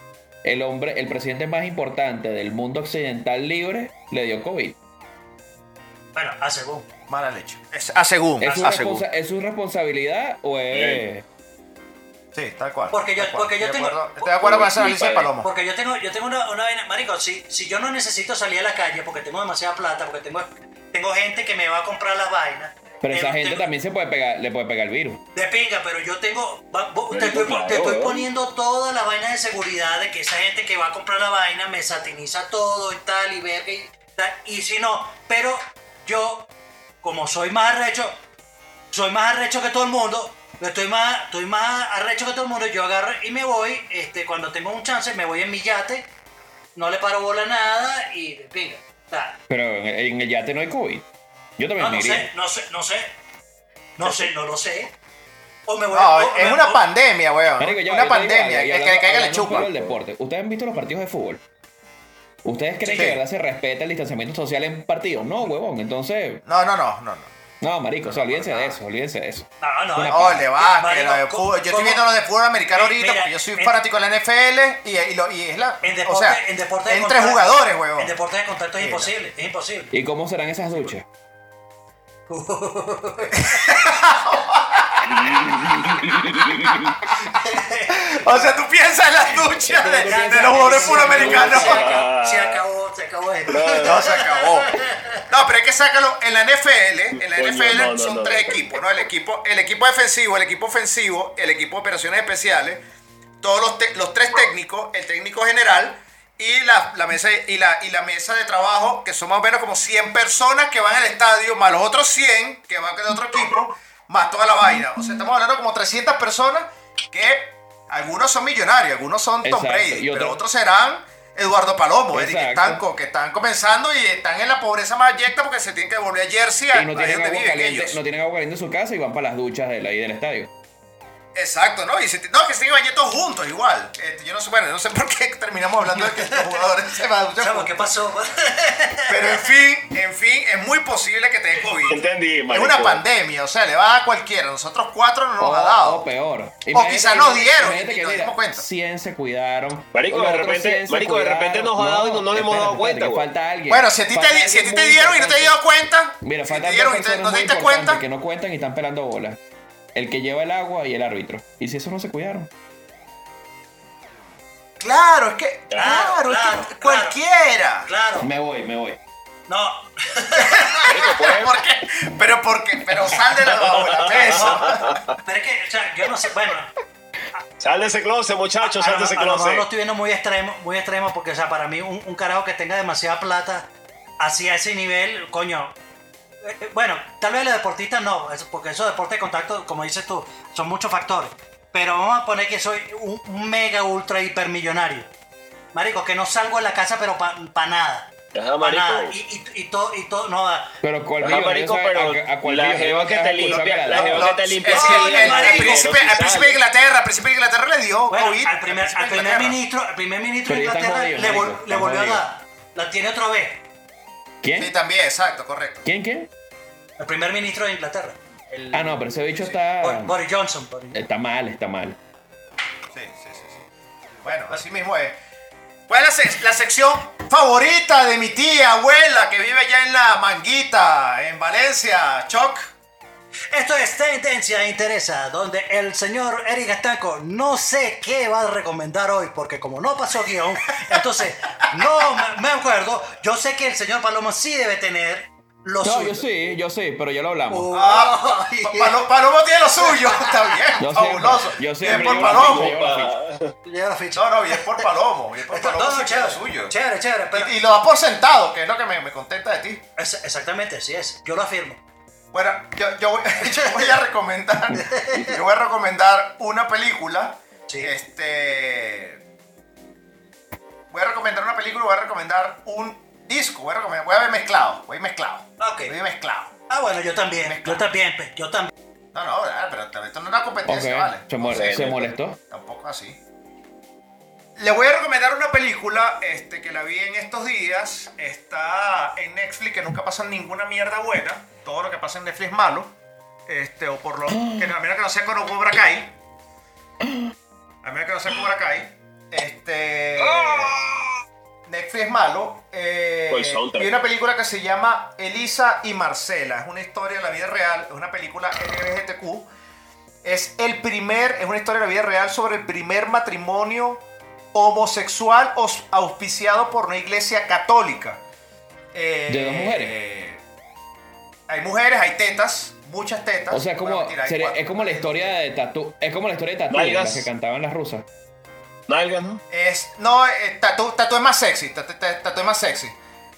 el hombre, el presidente más importante del mundo occidental libre, le dio COVID. Bueno, a según. Mala leche. Es a según. ¿Es su, a según. ¿Es su responsabilidad o es...? Sí, tal cual. Porque yo- porque yo tengo- acuerdo- Estoy de acuerdo con esa análisis de. Palomo. Porque yo tengo, yo tengo una, una vaina, marico, si, si yo no necesito salir a la calle porque tengo demasiada plata, porque tengo, tengo gente que me va a comprar las vainas. Pero esa eh, gente tengo- también se puede pegar, le puede pegar el virus. De pinga, pero yo tengo. va- te, estoy, claro, te estoy poniendo todas las vainas de seguridad de que esa gente que va a comprar la vaina me satiniza todo y tal, y verga y tal. Y si no, pero yo, como soy más arrecho, soy más arrecho que todo el mundo. Estoy más, estoy más arrecho que todo el mundo. Yo agarro y me voy. Este, cuando tengo un chance, me voy en mi yate. No le paro bola a nada y de pinga. Pero en, en el yate no hay COVID. Yo también no, me no iría. sé, no sé, no sé. No sé, no lo sé. O me voy No, o es me- una pandemia, weón. Marico, ya, una pandemia. El que caiga poco chupa. del deporte. ¿Ustedes han visto los partidos de fútbol? ¿Ustedes creen Sí. que de verdad se respeta el distanciamiento social en partidos? No, huevón. Entonces, No, no, no, no. no. No, marico, o sea, olvídense de eso, olvídense de eso. No, no, Una no. Básquet, Marico, lo de fútbol. Yo estoy viendo lo de fútbol americano Mi- ahorita mira, porque yo soy en- fanático de la NFL y, y, lo- y es la. En o sea, en deporte de entre contacto- jugadores, weón. En deporte de contacto es imposible, es imposible. ¿Y cómo serán esas duchas? O sea, tú piensas en las duchas de, de los jugadores Se fútbol acabó, americanos. Se acabó, esto. No, se acabó. No, pero hay que sacarlo. En la NFL, en la Coño, NFL no, no, son no, tres no. equipos, ¿no? El equipo, el equipo defensivo, el equipo ofensivo, el equipo de operaciones especiales, todos los, te- los tres técnicos, el técnico general y la, la mesa y la, y la mesa de trabajo, que son más o menos como 100 personas que van al estadio, más los otros 100 que van de otro equipo, más toda la vaina. O sea, estamos hablando como 300 personas que algunos son millonarios, algunos son Tom Exacto, Brady, pero otro- otros serán Eduardo Palomo, Eric, que están, co- que están comenzando y están en la pobreza más yecta porque se tienen que devolver a Jersey, Y no donde tienen, agua caliente, ellos. no tienen agua caliente en su casa y van para las duchas de ahí del estadio. Exacto, ¿no? Y se, no, que se iban todos juntos igual. Este, yo no sé, bueno, no sé por qué terminamos hablando de que los jugadores se van ¿qué pasó? Pero en fin, en fin, es muy posible que te dé COVID. Entendí, Es marico. una pandemia, o sea, le va a dar a cualquiera. Nosotros cuatro no nos O, ha dado. o peor. O quizás nos dieron y que, nos mira, dimos cuenta. 100 se cuidaron. Marico, de repente- 100 se marico, de repente nos ha dado y no nos hemos dado espérate, cuenta, güey. falta alguien. Bueno, si a ti Falta te, si te dieron y no te has dado cuenta, Mira, si te dieron y te- personas no te diste cuenta, que no cuentan y están pelando bolas. El que lleva el agua y el árbitro. ¿Y si esos no se cuidaron? claro, es que, Claro, claro, es que claro. cualquiera. Claro. Me voy, me voy. No. ¿Por qué? Pero porque, pero sal de la bola, eso. Pero es que, o sea, yo no sé, bueno, Sal de ese closet, muchachos, sal de ese a lo mejor closet. lo estoy viendo muy extremo, muy extremo, porque, o sea, para mí, un, un carajo que tenga demasiada plata hacia ese nivel, coño. Eh, Bueno, tal vez los deportistas no, porque esos deportes de contacto, como dices tú, son muchos factores. Pero vamos a poner que soy un, un mega ultra hipermillonario. Marico, que no salgo de la casa, pero para nada. Ajá, Pa' marico. nada. Y, y, y todo, y todo, no da. Pero cuál Ajá, marico, pero a, a cuál la jeva que a te limpia- que la jeva No, que te limpia que marico, príncipe, al príncipe de. Inglaterra, al príncipe de Inglaterra le dio Bueno, COVID. al primer, al primer ministro, al primer ministro de Inglaterra le, vol- le volvió a dar. La tiene otra vez. ¿Quién? Sí, también, exacto, correcto. ¿Quién, quién? El primer ministro de Inglaterra. El- Ah, no, pero ese bicho está... Bor- Boris Johnson. Boris- Está mal, está mal. Sí, sí, sí, sí. Bueno, así mismo es. ¿Cuál es la, sec- la sección favorita de mi tía, abuela, que vive allá en la Manguita, en Valencia? Choc. Esto es Tendencia Interesa, donde el señor Eric Estanco no sé qué va a recomendar hoy, porque como no pasó guion, entonces no me, acuerdo. Yo sé que el señor Palomo sí debe tener lo No, suyo. yo sí, yo sí, pero ya lo hablamos. Oh, Ah, Palo- Palomo tiene lo suyo. Está bien, Yo siempre- fabuloso. yo Bien siempre por llevo la Palomo. la ficha. Lleva la ficha. No, no, bien por Palomo. Bien por Palomo no, no, tiene lo chévere, suyo. chévere, chévere, pero- Y, y lo da por sentado, que es lo que me, me contenta de ti. Es- exactamente, así es. Yo lo afirmo. Bueno, yo, yo, voy, yo voy a recomendar. Yo voy a recomendar una película. Sí. Este. Voy a recomendar una película, voy a recomendar un disco. Voy a recomendar. Voy a ver mezclado. Voy mezclado. Ok. Voy mezclado. Ah, bueno, yo también. Mezcla. Yo también, pues, yo también. No, no, pero esto no es una competencia, ¿vale? se, molestó. Tampoco así. Le voy a recomendar una película este, que la vi en estos días. Está en Netflix, que nunca pasa ninguna mierda buena. Todo lo que pasa en Netflix es malo. Este, o por lo que a menos que no sea con Cobra Kai. A menos que no sea Cobra Kai. Este. Netflix es malo. Eh, y una película que se llama Elisa y Marcela. Es una historia de la vida real. Es una película LGBTQ. Es el primer, es una historia de la vida real sobre el primer matrimonio homosexual os- auspiciado por una iglesia católica. Eh, ¿De dos mujeres? eh, hay mujeres, hay tetas, muchas tetas. O sea, es como, Bueno, sería- es como la historia de Tatu. Es como la historia de Tatu, Nalgas. las que cantaban las rusas. Nalgas, ¿no? Es, no, eh, Tatu, Tatu es más sexy. Tatu, Tatu- Tatu es más sexy.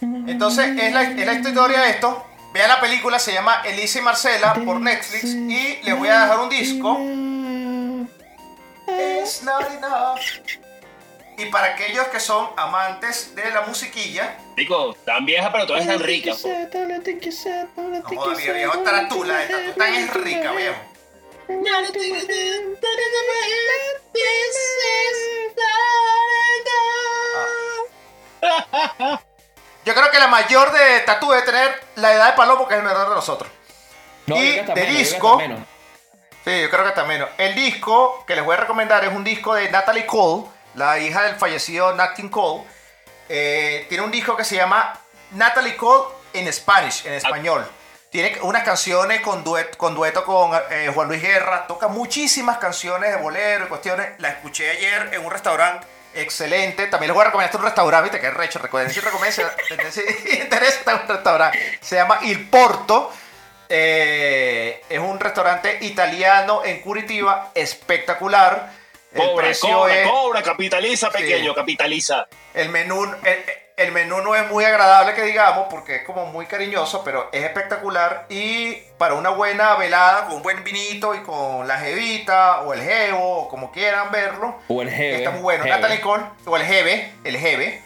Entonces, es la, es la historia de esto. Vean la película, se llama Elisa y Marcela por Netflix. Y les voy a dejar un disco. It's not enough. Y para aquellos que son amantes de la musiquilla, Digo, tan vieja, pero todavía están ricas. no jodas, viejo, taratula, esta tú tan es rica, viejo. Yo creo que la mayor de Tatu debe tener la edad de Palomo, que es el menor de nosotros. No, Y de menos, disco-. Sí, yo creo que está menos. El disco que les voy a recomendar es un disco de Natalie Cole, la hija del fallecido Nat King Cole. Eh, tiene un disco que se llama Natalie Cole en Spanish, en español. Tiene unas canciones con, con dueto con eh, Juan Luis Guerra. Toca muchísimas canciones de bolero y cuestiones. La escuché ayer en un restaurante excelente. También les voy a recomendar un restaurante, viste que es recho. Recuerden, si recomiendan, si interesa, un restaurante. Se llama Il Porto. Eh, es un restaurante italiano en Curitiba, espectacular. El Cobra, precio cobra, es. cobra, capitaliza, pequeño, Sí. capitaliza. El menú, el, el menú no es muy agradable que digamos, porque es como muy cariñoso, pero es espectacular. Y para una buena velada, con un buen vinito y con la jevita o el jevo, o como quieran verlo, O el Jeve. está muy bueno. Jeve. Natalie Cole, o el jeve, el jeve.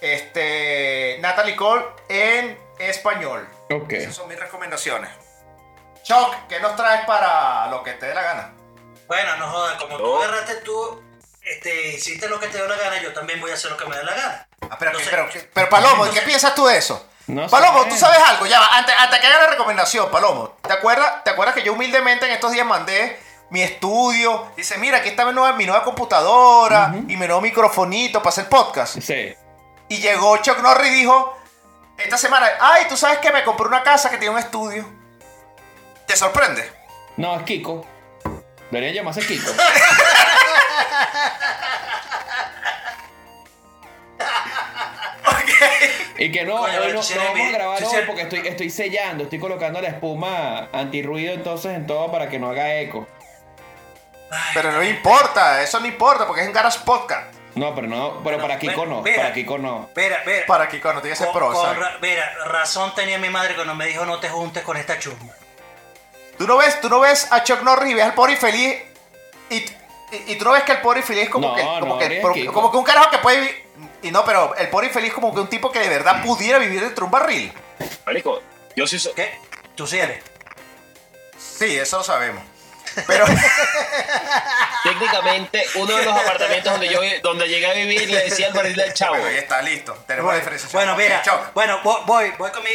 Este, Natalie Cole en español. Ok. Esas son mis recomendaciones. Choc, ¿qué nos traes para lo que te dé la gana? Bueno, no jodas, como tú agarraste tú, este, hiciste lo que te dio la gana, yo también voy a hacer lo que me dé la gana. Ah, pero, Entonces- pero, pero, Palomo, ¿qué entonces- piensas tú de eso? No Palomo, sé. tú sabes algo, ya va, antes, antes que haga la recomendación, Palomo, ¿te acuerdas, ¿te acuerdas que yo humildemente en estos días mandé mi estudio? Dice, mira, aquí está mi nueva, mi nueva computadora y mi nuevo microfonito para hacer podcast. Sí. Y llegó Chuck Norris y dijo, esta semana, ay, tú sabes que me compré una casa que tiene un estudio. ¿Te sorprende? No, es Kiko. Debería llamarse Kiko. Y que no, Coño, hoy no, no vamos a grabar hoy porque estoy, estoy sellando, estoy colocando la espuma antirruido entonces en todo para que no haga eco. Pero no importa, eso no importa porque es un Garage Podcast. No, pero no, pero para Kiko no, Mira. para Kiko no. Mira, mira. Para que cuando tiene con- pro, con ¿sabes? ra- mira, razón tenía mi madre cuando me dijo no te juntes con esta chusma. Tú no ves, tú no ves a Chuck Norris y ves al pobre feliz y, y, y tú no ves que el pobre feliz es como No, que como, no, que, como un carajo que puede vivir y no, pero el pobre feliz es como que un tipo que de verdad pudiera vivir dentro de un barril. Marico, yo sí soy. ¿Qué? Tú sí eres. Sí, eso lo sabemos. Pero Técnicamente, uno de los apartamentos donde yo donde llegué a vivir le decía el barril del chavo. bueno, ya está listo. Tenemos la diferenciación. Bueno, mira, bueno, vo- voy, voy con mi.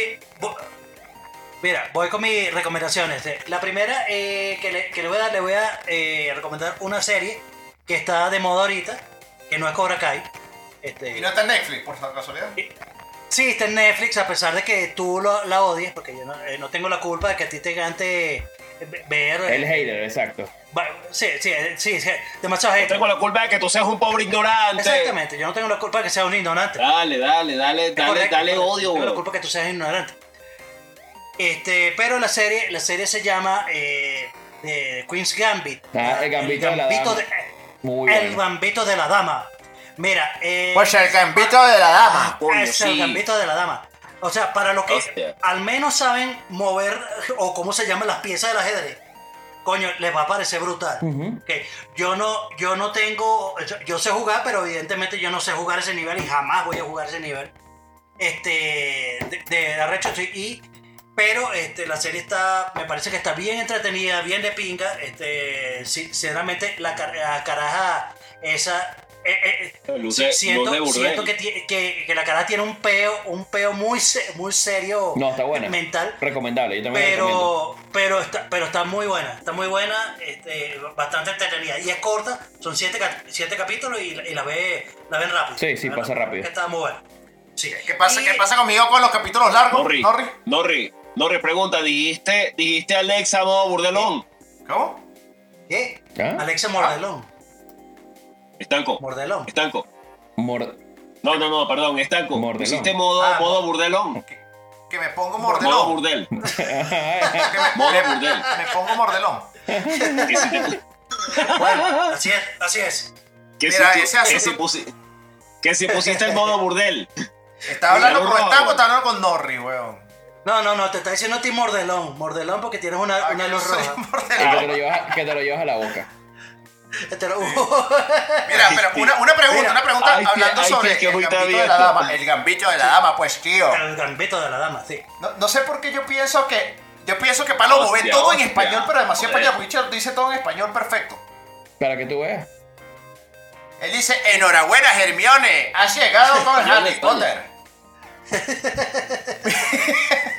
Mira, voy con mis recomendaciones. Eh, La primera eh, que, le, que le voy a dar, le voy a eh, recomendar una serie que está de moda ahorita, que no es Cobra Kai. Este, Y no está en Netflix, por casualidad. Sí, está en Netflix, a pesar de que tú lo- la odies, porque yo no, eh, no tengo la culpa de que a ti te eh, ver. El hater, exacto. Sí, sí, sí, sí, demasiado No gente. tengo la culpa de que tú seas un pobre ignorante. Exactamente, yo no tengo la culpa de que sea un ignorante. Dale, dale, dale, dale, dale correcto. odio. No tengo la culpa que tú seas ignorante. Este, pero la serie, la serie se llama eh, eh, Queen's Gambit. Ah, el Gambito de la Dama. de- Muy el bueno. gambito de la dama. Mira, eh, Pues el gambito de la dama. Coño, es el gambito de la dama. O sea, para los que Hostia. al menos saben mover o cómo se llaman las piezas del ajedrez, coño, les va a parecer brutal. Yo no, yo no tengo, yo, yo sé jugar, pero evidentemente yo no sé jugar ese nivel y jamás voy a jugar ese nivel. Este, de, de arrecho sí, y, pero este, la serie está, me parece que está bien entretenida, bien de pinga. Este, sinceramente la, car- la caraja esa, eh, eh, Luce- sí, siento, burdel. siento que, que, que la caraja tiene un peo, un peo muy, se- muy serio, No, está buena. mental. Recomendable, yo también. Pero, pero, está, pero está muy buena, está muy buena, este, bastante entretenida. Y es corta, son siete, siete capítulos y, y la, ve, la ven rápido. Sí, sí, pasa rápido. Está muy buena. Sí. ¿Qué pasa, Y- ¿Qué pasa conmigo con los capítulos largos? Norri, Norri. Norri, Norri, pregunta, dijiste, dijiste Alexa modo burdelón. ¿Cómo? ¿Qué? ¿Ah? Alexa Mordelón. Estanco, Mordelón. estanco. Mor- No, no, no, perdón, estanco. Mordelón. Pusiste modo, Ah, modo burdelón. Que me pongo Modo mordelón. burdel. Que me, Modo me- burdel. me pongo mordelón. Que si, te- Bueno, así es, así es. que si Mira, tú- ese hace- que si pusi- que si pusiste el modo burdel. ¿Estás hablando con. Estanco estás hablando con Norri, weón? No, no, no, te está diciendo a ti Mordelón. Mordelón porque tienes una, Ah, una luz roja. y que mordelón. te, lo llevas, que te lo llevas a la boca. Este lo- Mira, pero una, una pregunta, Mira, una pregunta ay, hablando ay, sobre el gambito de la dama. El gambito de la dama, pues, tío. El gambito de la dama, sí. No, no sé por qué yo pienso que. Yo pienso que Palomo ve Hostia, todo en hostia, español, pero demasiado español. Porque dice todo en español perfecto. Para que tú veas. Él dice, enhorabuena, Hermione. Has llegado con Harry. Potter.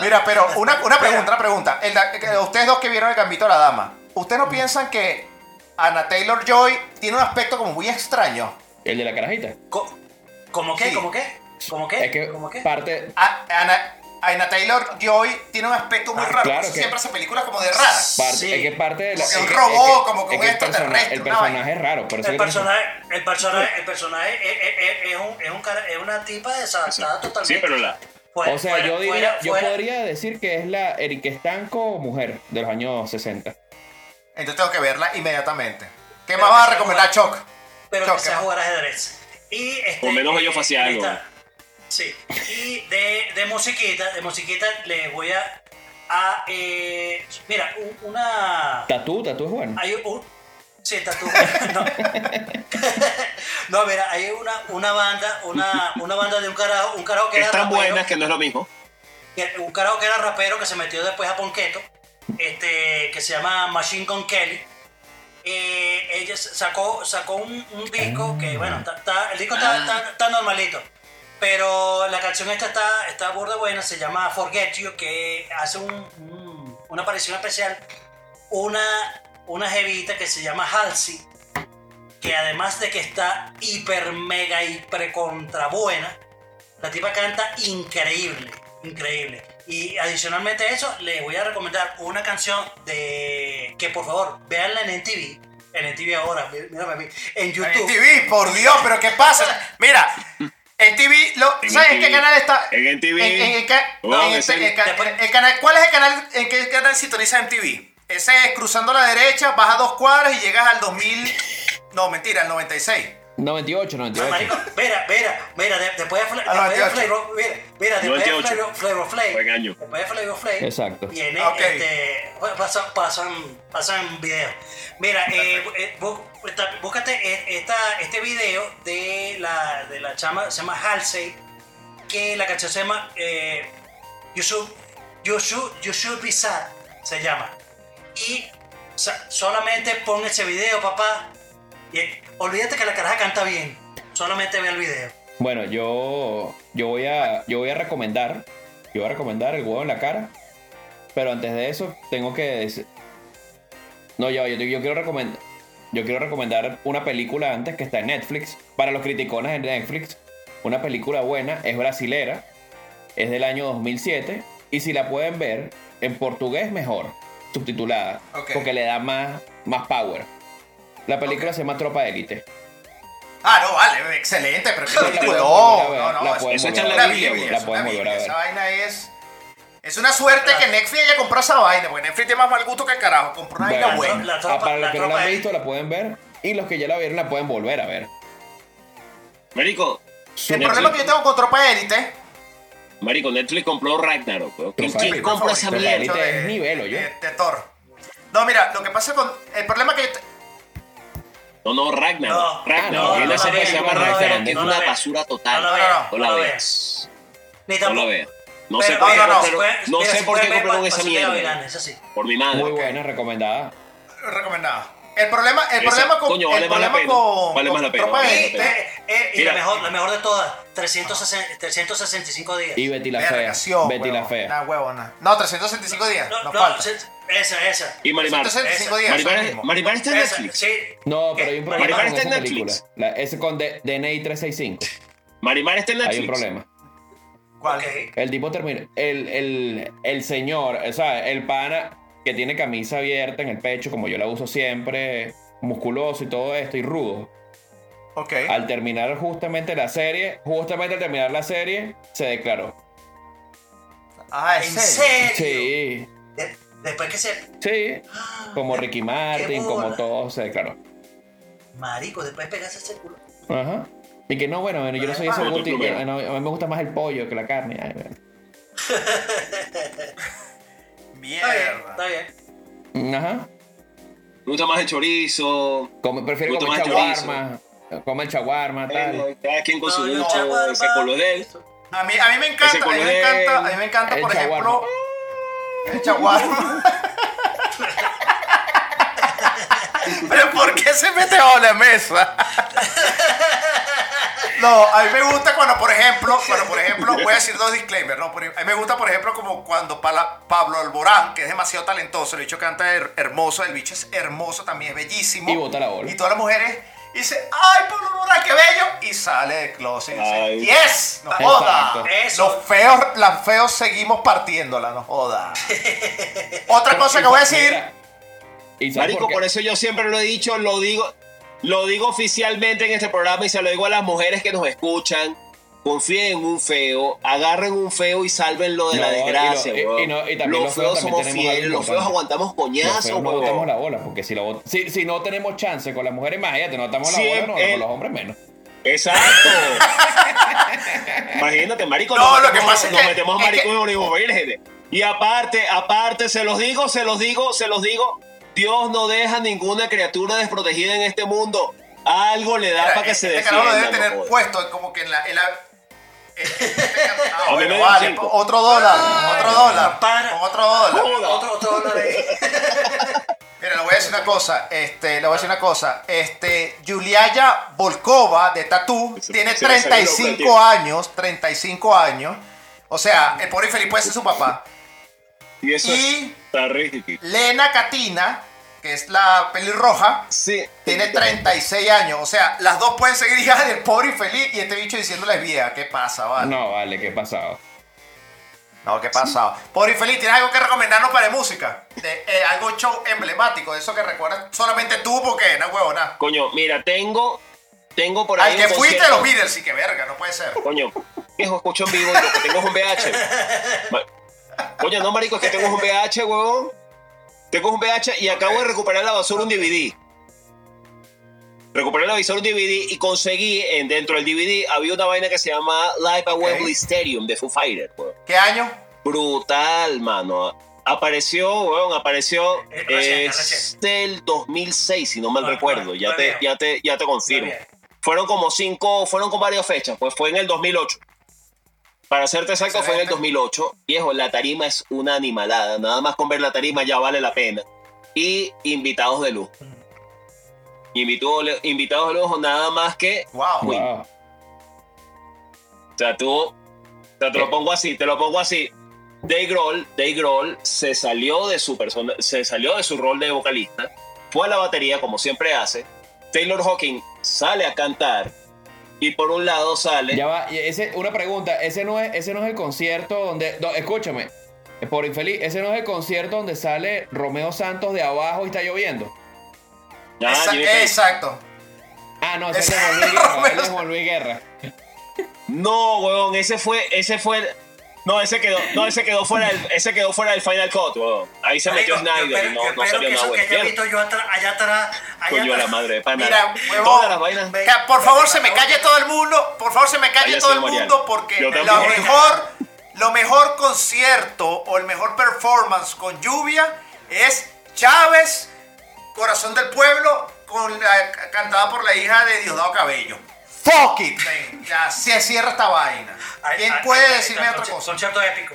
Mira, pero una, una pregunta, una pregunta. El da- que ustedes dos que vieron el gambito de la dama, ¿ustedes no piensan que Anna Taylor Joy tiene un aspecto como muy extraño? El de la carajita. Co- ¿Cómo qué? Sí. ¿Cómo qué? ¿Cómo qué? Es que ¿Cómo qué? parte. A- Ana, Anna Taylor Joy tiene un aspecto muy Ah, raro. claro por eso que- Siempre hace películas como de raras. parte Sí. Es que parte de la. Como que es un robot, es que- como que es un el persona- extraterrestre, El una personaje es raro. Por eso El que personaje, el personaje, el personaje es, es- es- es un, es, un cara- es una tipa desadaptada totalmente. Sí, pero la. Fuera- O sea, fuera- yo diría, fuera- yo fuera- podría decir que es la Erika Estanco mujer de los años 60. Entonces tengo que verla inmediatamente. ¿Qué más vas a recomendar, Choc? pero Choc, que sea jugar ajedrez. Y este, Por menos facial, lista- güey. Sí. Y de, de musiquita, de musiquita les voy a, a eh, mira, un- una Tatú, tatú es bueno. hay un sí, tatu. No. no, mira, hay una, una banda, una, una banda de un carajo, un carajo que era Están rapero, buenas que no es lo mismo. un carajo que era rapero que se metió después a Ponqueto, este, que se llama Machine Gun Kelly. eh, ella sacó, sacó un, un disco que, bueno, está- está- el disco está, está- está normalito. Pero la canción esta está, está burda buena, se llama Forget You, que hace un- un- una aparición especial. Una, una jevita que se llama Halsey, que además de que está hiper, mega, hiper contra buena, la tipa canta increíble, increíble. Y adicionalmente a eso, les voy a recomendar una canción de que por favor veanla en NTV. En NTV ahora, mí- mírame a mí. En En YouTube. TV, por Dios, pero ¿qué pasa? Mira, en TV, lo, En ¿sabes en qué NTV. canal está? En NTV. En, en Wow, en en este- el canal, ¿Cuál es el canal? ¿En qué canal sintoniza MTV? Ese es cruzando la derecha, baja dos cuadras y llegas al 2000. No, mentira, al 96. 98, 98. Marico, mira, mira, mira, de- después de, Fla- Ah, después de 98. Flavor, mira, mira, después de 98. Flavor, Flavor Flav, Buen año. después de Flavor Exacto. viene Ok. este, pasan, pasan, pasan video. Mira, eh, eh, bú- búscate esta, este video de la, de la chama, se llama Halsey, que la canción se llama eh, you, should, you, should, you Should Be Sad, se llama. Y solamente pon ese video, papá. Y, olvídate que la caraja canta bien. Solamente ve el video. Bueno, yo, yo, voy a, yo voy a recomendar. Yo voy a recomendar el huevo en la cara. Pero antes de eso, tengo que decir. No, yo, yo, quiero recomendar. Yo quiero recomendar una película antes que está en Netflix. Para los criticones de Netflix. Una película buena, es brasilera. Es del año 2007. Y si la pueden ver, en portugués mejor. Subtitulada. Ok. Porque le da más, más power. La película se llama Tropa de Élite. Ah, no, vale, excelente, pero qué la película. pueden No, no, no, la pueden eso volver es a una ver, Biblia, la pueden volver a Biblia, ver. Esa vaina es. Es una suerte que Netflix haya comprado esa vaina, porque Netflix tiene más mal gusto que el carajo. Compró una vaina Bueno, buena. La ah, tropa- para la los que no la han visto, la pueden ver. Y los que ya la vieron, la pueden volver a ver. Marico, El problema que yo tengo con Tropa Élite. Marico, Netflix compró Ragnarok. ¿Quién, quién compra esa mierda? De- es nivel, ¿o yo? De, de Thor. No, mira, lo que pasa con. El problema que No, no, Ragnarok. No, Ragnarok. no, Hay no una la serie que se llama no la Ragnarok, que es no una basura total. No la veas, No no la veas. Ni No tampoco. la veas. No sé por qué no, no, compraron- no sé si por qué compraron esa mierda. Por mi madre. Muy buena, recomendada. Recomendada. El problema, el Esa, problema con. coño, vale el más la problema pena. con. Vale con más la pena, vale pena. Eh, eh, y Mira. la mejor, la mejor de todas, 360 365 días. Y Betty la Verga, Fea. Betty la. Fea. Nah, huevona. No, 365 días. no, Nos no, falta. esa, esa. Y Marimar. 365 Esa. días. Marimar. Marimar está en Esa, Netflix. sí. No, pero hay un problema Marimar con está en esa Netflix. película. La- ese con D- DNI 365. Marimar está en Netflix. Hay un problema. ¿Cuál? El tipo termina. El, el, el señor, o sea, el pana que tiene camisa abierta en el pecho, como yo la uso siempre, musculoso y todo esto, y rudo. Ok. Al terminar justamente la serie, justamente al terminar la serie, se declaró. Ah, ¿En ¿en serio? serio? Sí, De- después que se. sí. Como Ricky Martin, como todo, se declaró. Marico, después pegarse ese culo. Ajá. Y que no, bueno, bueno, yo no soy ese guti, a mí me gusta más el pollo que la carne. Ay, bueno. Está bien, Mierda. está bien. Ajá. Me gusta más el chorizo. Come, prefiero Me comer chaguarma. Come el chaguarma, tal. Bueno, cada quien con su No, ese color de él. A mí, a mí me encanta, a mí me encanta, a mí me encanta, por ejemplo, chaguarma. el chaguarma. Pero ¿por qué se mete a la mesa? No, a mí me gusta cuando, por ejemplo, cuando, por ejemplo, voy a decir dos disclaimers, ¿no? Por- a mí me gusta, por ejemplo, como cuando Pala- Pablo Alborán, que es demasiado talentoso, el bicho canta her- hermoso, el bicho es hermoso, también es bellísimo. Y bota la bola. Y todas las mujeres dicen, ¡ay, Pablo Alborán, qué bello! Y sale de closet y dice, Ay. ¡yes! ¡No joda! Los feos, las feos seguimos partiéndola, no joda. Otra cosa que voy a decir, ¿y Marico, por eso yo siempre lo he dicho, lo digo, lo digo oficialmente en este programa y se lo digo a las mujeres que nos escuchan. Confíen en un feo, agarren un feo y sálvenlo de No, la y lo- desgracia. y- weón. y no- y también los los feos feos también somos fieles, los feos aguantamos coñazos, no botamos la bola, porque si, lo bot- si, si no tenemos chance con las mujeres, imagínate, no botamos la bola, Siempre- no, con los hombres menos. Exacto. Imagínate, marico, No, nos lo que pasa es nos que- metemos es marico que- y. Y aparte, aparte, se los digo, se los digo, se los digo, Dios no deja ninguna criatura desprotegida en este mundo. Algo le da Mira, para que se este defienda. carajo lo debe no tener jodas. puedo como que en la... En la este- este ah, bueno, vale, otro dólar, otro dólar, para. otro dólar. Otro, dólar ahí. Mira, lo voy a decir una cosa, este, le voy a decir una cosa. Este, Yuliaya Volkova de Tatú Se- tiene se me salió el 35 nombre, años, 35 años. O sea, el pobre infeliz puede ser su papá. Y eso Y- está ridículo. Lena Katina, que es la pelirroja, Sí. tiene 36 años. O sea, las dos pueden seguir hijas del pobre infeliz y este bicho diciénole vieja. ¿Qué pasa, vale? No, vale, ¿qué pasado? No, ¿qué pasa? Pobre infeliz, ¿tienes algo que recomendarnos para de música? De, eh, algo show emblemático, de eso que recuerdas solamente tú porque no huevo nada. Coño, mira, tengo. Tengo por ahí. Al que un fuiste de concierto. los Beatles, sí que verga, no puede ser. Coño, viejo, escucho en vivo y lo que tengo es un VH. Coño, no, marico, es que tengo un VH, huevón. Tengo un VH y acabo de recuperar la basura un DVD. Recuperé la basura un DVD y conseguí, en, dentro del DVD, había una vaina que se llama Live at Wembley Stadium de Foo Fighters. ¿Qué año? Brutal, mano. Apareció, weón, apareció Eh, recién, es del 2006, si no mal recuerdo. Ya te, ya te, ya te confirmo. Fueron como cinco, fueron con varias fechas, pues fue en el 2008. Para serte exacto, fue en el Excelente. 2008. Viejo, la tarima es una animalada. Nada más con ver la tarima ya vale la pena. Y invitados de lujo. Invitó- invitados de lujo, nada más que. Wow. O sea, tú. O sea, te lo pongo así, te lo pongo así. Dave Grohl, Dave Grohl se salió de su persona, se salió de su rol de vocalista, fue a la batería como siempre hace. Taylor Hawking sale a cantar y por un lado sale. Ya va, y ese, una pregunta, ese no es, ese no es el concierto donde, do- escúchame, por infeliz, ese no es el concierto donde sale Romeo Santos de abajo y está lloviendo. Ah, Esa- Jimmy Page. exacto. Ah, no, ese es es Juan Luis Guerra. No, weón, ese fue, ese fue. No, ese quedó, no, ese quedó fuera del, ese quedó fuera del Final Cut, weón. Ahí se metió Snyder y no, no salió que nada que bueno. haya visto yo atrás- allá atrás. Allá Coño a la atrás. madre de pana. Mira, huevón. Todas las vainas. Ve- Que, por favor, se me calle todo el mundo. Por favor, se me calle todo el mundo porque lo mejor, lo mejor concierto o el mejor performance con lluvia es Chávez, Corazón del Pueblo, con la, cantada por la hija de Diosdado Cabello. Fuck it. Ya se cierra esta vaina. ¿Quién puede decirme está, otra cosa? Concierto épico.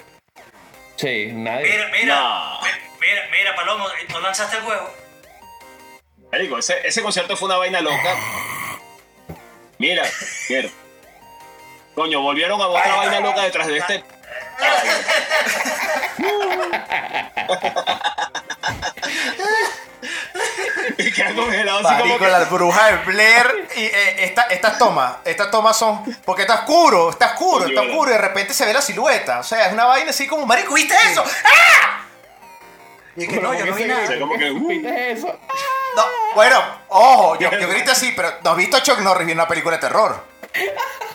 Sí, nadie. Mira, mira, No. mira, mira, Palomo, ¿no lanzaste el huevo? Marico, ese, ese concierto fue una vaina loca. Mira, mira. Coño, volvieron a otra vaina loca detrás de este. y queda congelado así como Marico, que. la bruja de Blair y eh, esta- estas tomas, estas tomas son porque está oscuro, está oscuro, está oscuro y de repente se ve la silueta, o sea, es una vaina así como, marico, ¿viste eso? ¡Ah! Y que no, yo no vi nada. Sea, como que, uh. ¿Viste eso? No, bueno, ojo, yo, yo grité así, pero no has visto a Chuck Norris viendo una película de terror.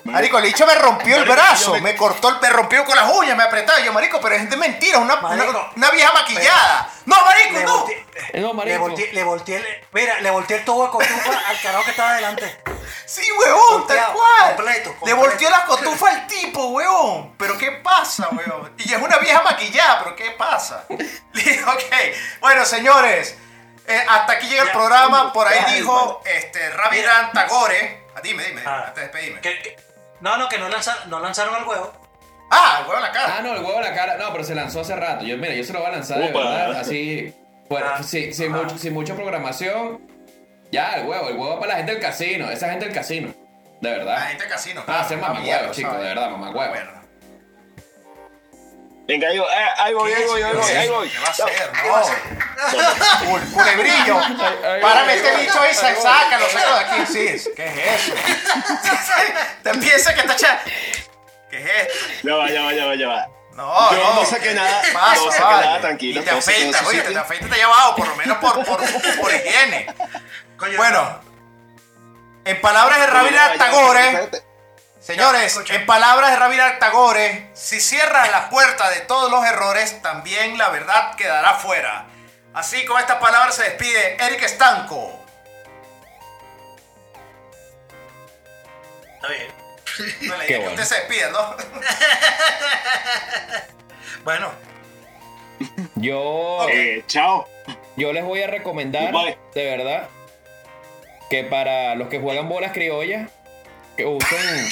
Marico, el bicho me rompió el brazo, me- me cortó el, me rompió con las uñas, me apretaba. Yo, marico, pero es de mentira, una, una, Marico, una vieja maquillada. No, marico, Le no. volteé, No, le marico. volteé, le volteé, el- mira, le volteé el tubo de cotufa al carajo que estaba delante. Sí, huevón, tal cual. completo, Le volteó la cotufa al tipo, huevón. Pero ¿qué pasa, huevón? Y es una vieja maquillada, pero ¿qué pasa? ok, bueno, señores. eh, hasta aquí llega el Ya, programa. Por ahí dijo este, Ravirán Tagore. Ah, Dime, dime, Ah. antes de despedirme. Que- que- no, no, que no, lanza- no lanzaron el huevo. Ah, el huevo en la cara. Ah, no, el huevo en la cara. No, pero se lanzó hace rato. Yo, mira, yo se lo voy a lanzar de Upa. verdad, así. Bueno, Ah. sin, sin, Ah. mucho- sin mucha programación. Ya, el huevo, el huevo para la gente del casino. Esa gente del casino. De La verdad. gente del casino. Ah, hacer una mamá huevo, chicos, de verdad, mamá huevo. Bueno. Venga, ahí voy, eh, ahí voy, ahí voy, ahí voy, ahí voy. ¿Qué va a hacer? ¿Qué va a hacer? No. Cul- Culebrillo. Párame voy, este ahí bicho voy, ahí, voy. sácalo, sácalo de aquí. Sí, ¿qué es eso? Te piensa que está cha... ¿Qué es esto? Ya va, ya va, ya va, ya va. No, Yo no. no saqué nada, ¿Qué pasa, no saqué vale? nada, tranquilo, Y te afeitas, oye, te afeitas te llevado, por lo menos por, por, por higiene. Coño, Bueno, en palabras de ya, Tagore, espérate. Señores, en palabras de Rabindranath Tagore, si cierras la puerta de todos los errores, también la verdad quedará fuera. Así con estas palabras se despide Eric Estanco. Está bien. No le Qué dije que bueno. usted se despide, ¿no? Bueno, Yo, Eh, chao. yo les voy a recomendar, de verdad, que para los que juegan bolas criollas, que usen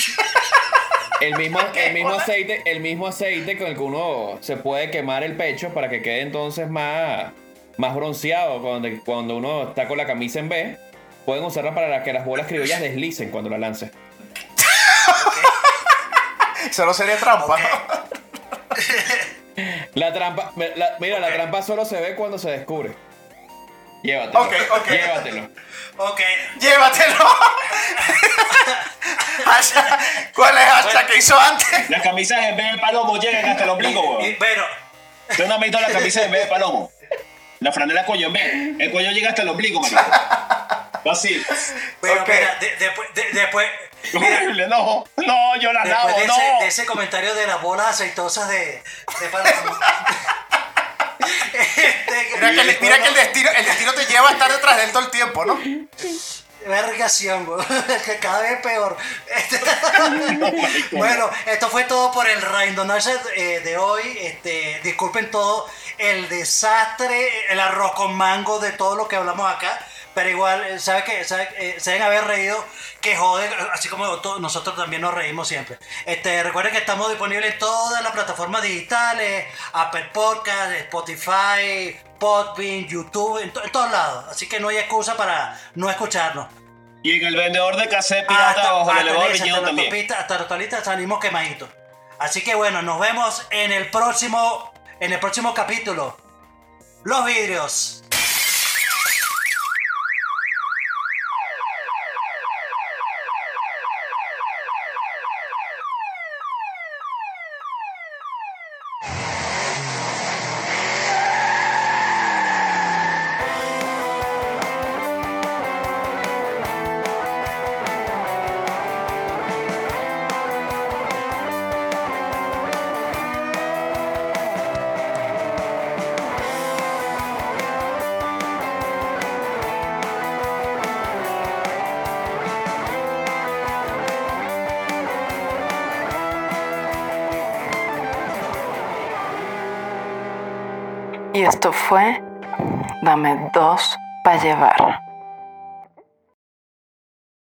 el mismo, el mismo aceite, el mismo aceite con el que uno se puede quemar el pecho para que quede entonces más, más bronceado, cuando, cuando uno está con la camisa en B, pueden usarla para que las bolas criollas deslicen cuando la lance. Solo sería trampa. La trampa, la- mira, la trampa solo se ve cuando se descubre. Llévatelo. Ok, ok. Llévatelo. Ok. Llévatelo. ¿Cuál es el hashtag que hizo antes? Las camisas en vez de palomo llegan hasta el ombligo, weón. bueno, ¿Usted no ha visto la camisa en vez de palomo? La franela cuello en vez. El cuello llega hasta el ombligo, marico. Así. bueno, Ok. mira, de- después, de- después, mira, no. No, yo la lavo, de, no. ese, de ese comentario de las bolas aceitosas de, de Palomo. Este, Mira que, el- mira que el, destino, el destino te lleva a estar detrás de él todo el tiempo, ¿no? Vergación, que cada vez peor. Bueno, esto fue todo por el Randomizer eh, de hoy. Este, disculpen todo el desastre, el arroz con mango de todo lo que hablamos acá. Pero igual, eh, ¿sabe que sabe, eh, Se deben haber reído, que joden, así como nosotros también nos reímos siempre. Este, recuerden que estamos disponibles en todas las plataformas digitales, Apple Podcast, Spotify, Podbean, YouTube, en, to- en todos lados. Así que no hay excusa para no escucharnos. Y en el vendedor de cassette pirata bajo el elevador esa, hasta también. autopista- hasta salimos quemaditos. Así que bueno, nos vemos en el próximo, en el próximo capítulo. Los vidrios. Esto fue Dame dos para llevar.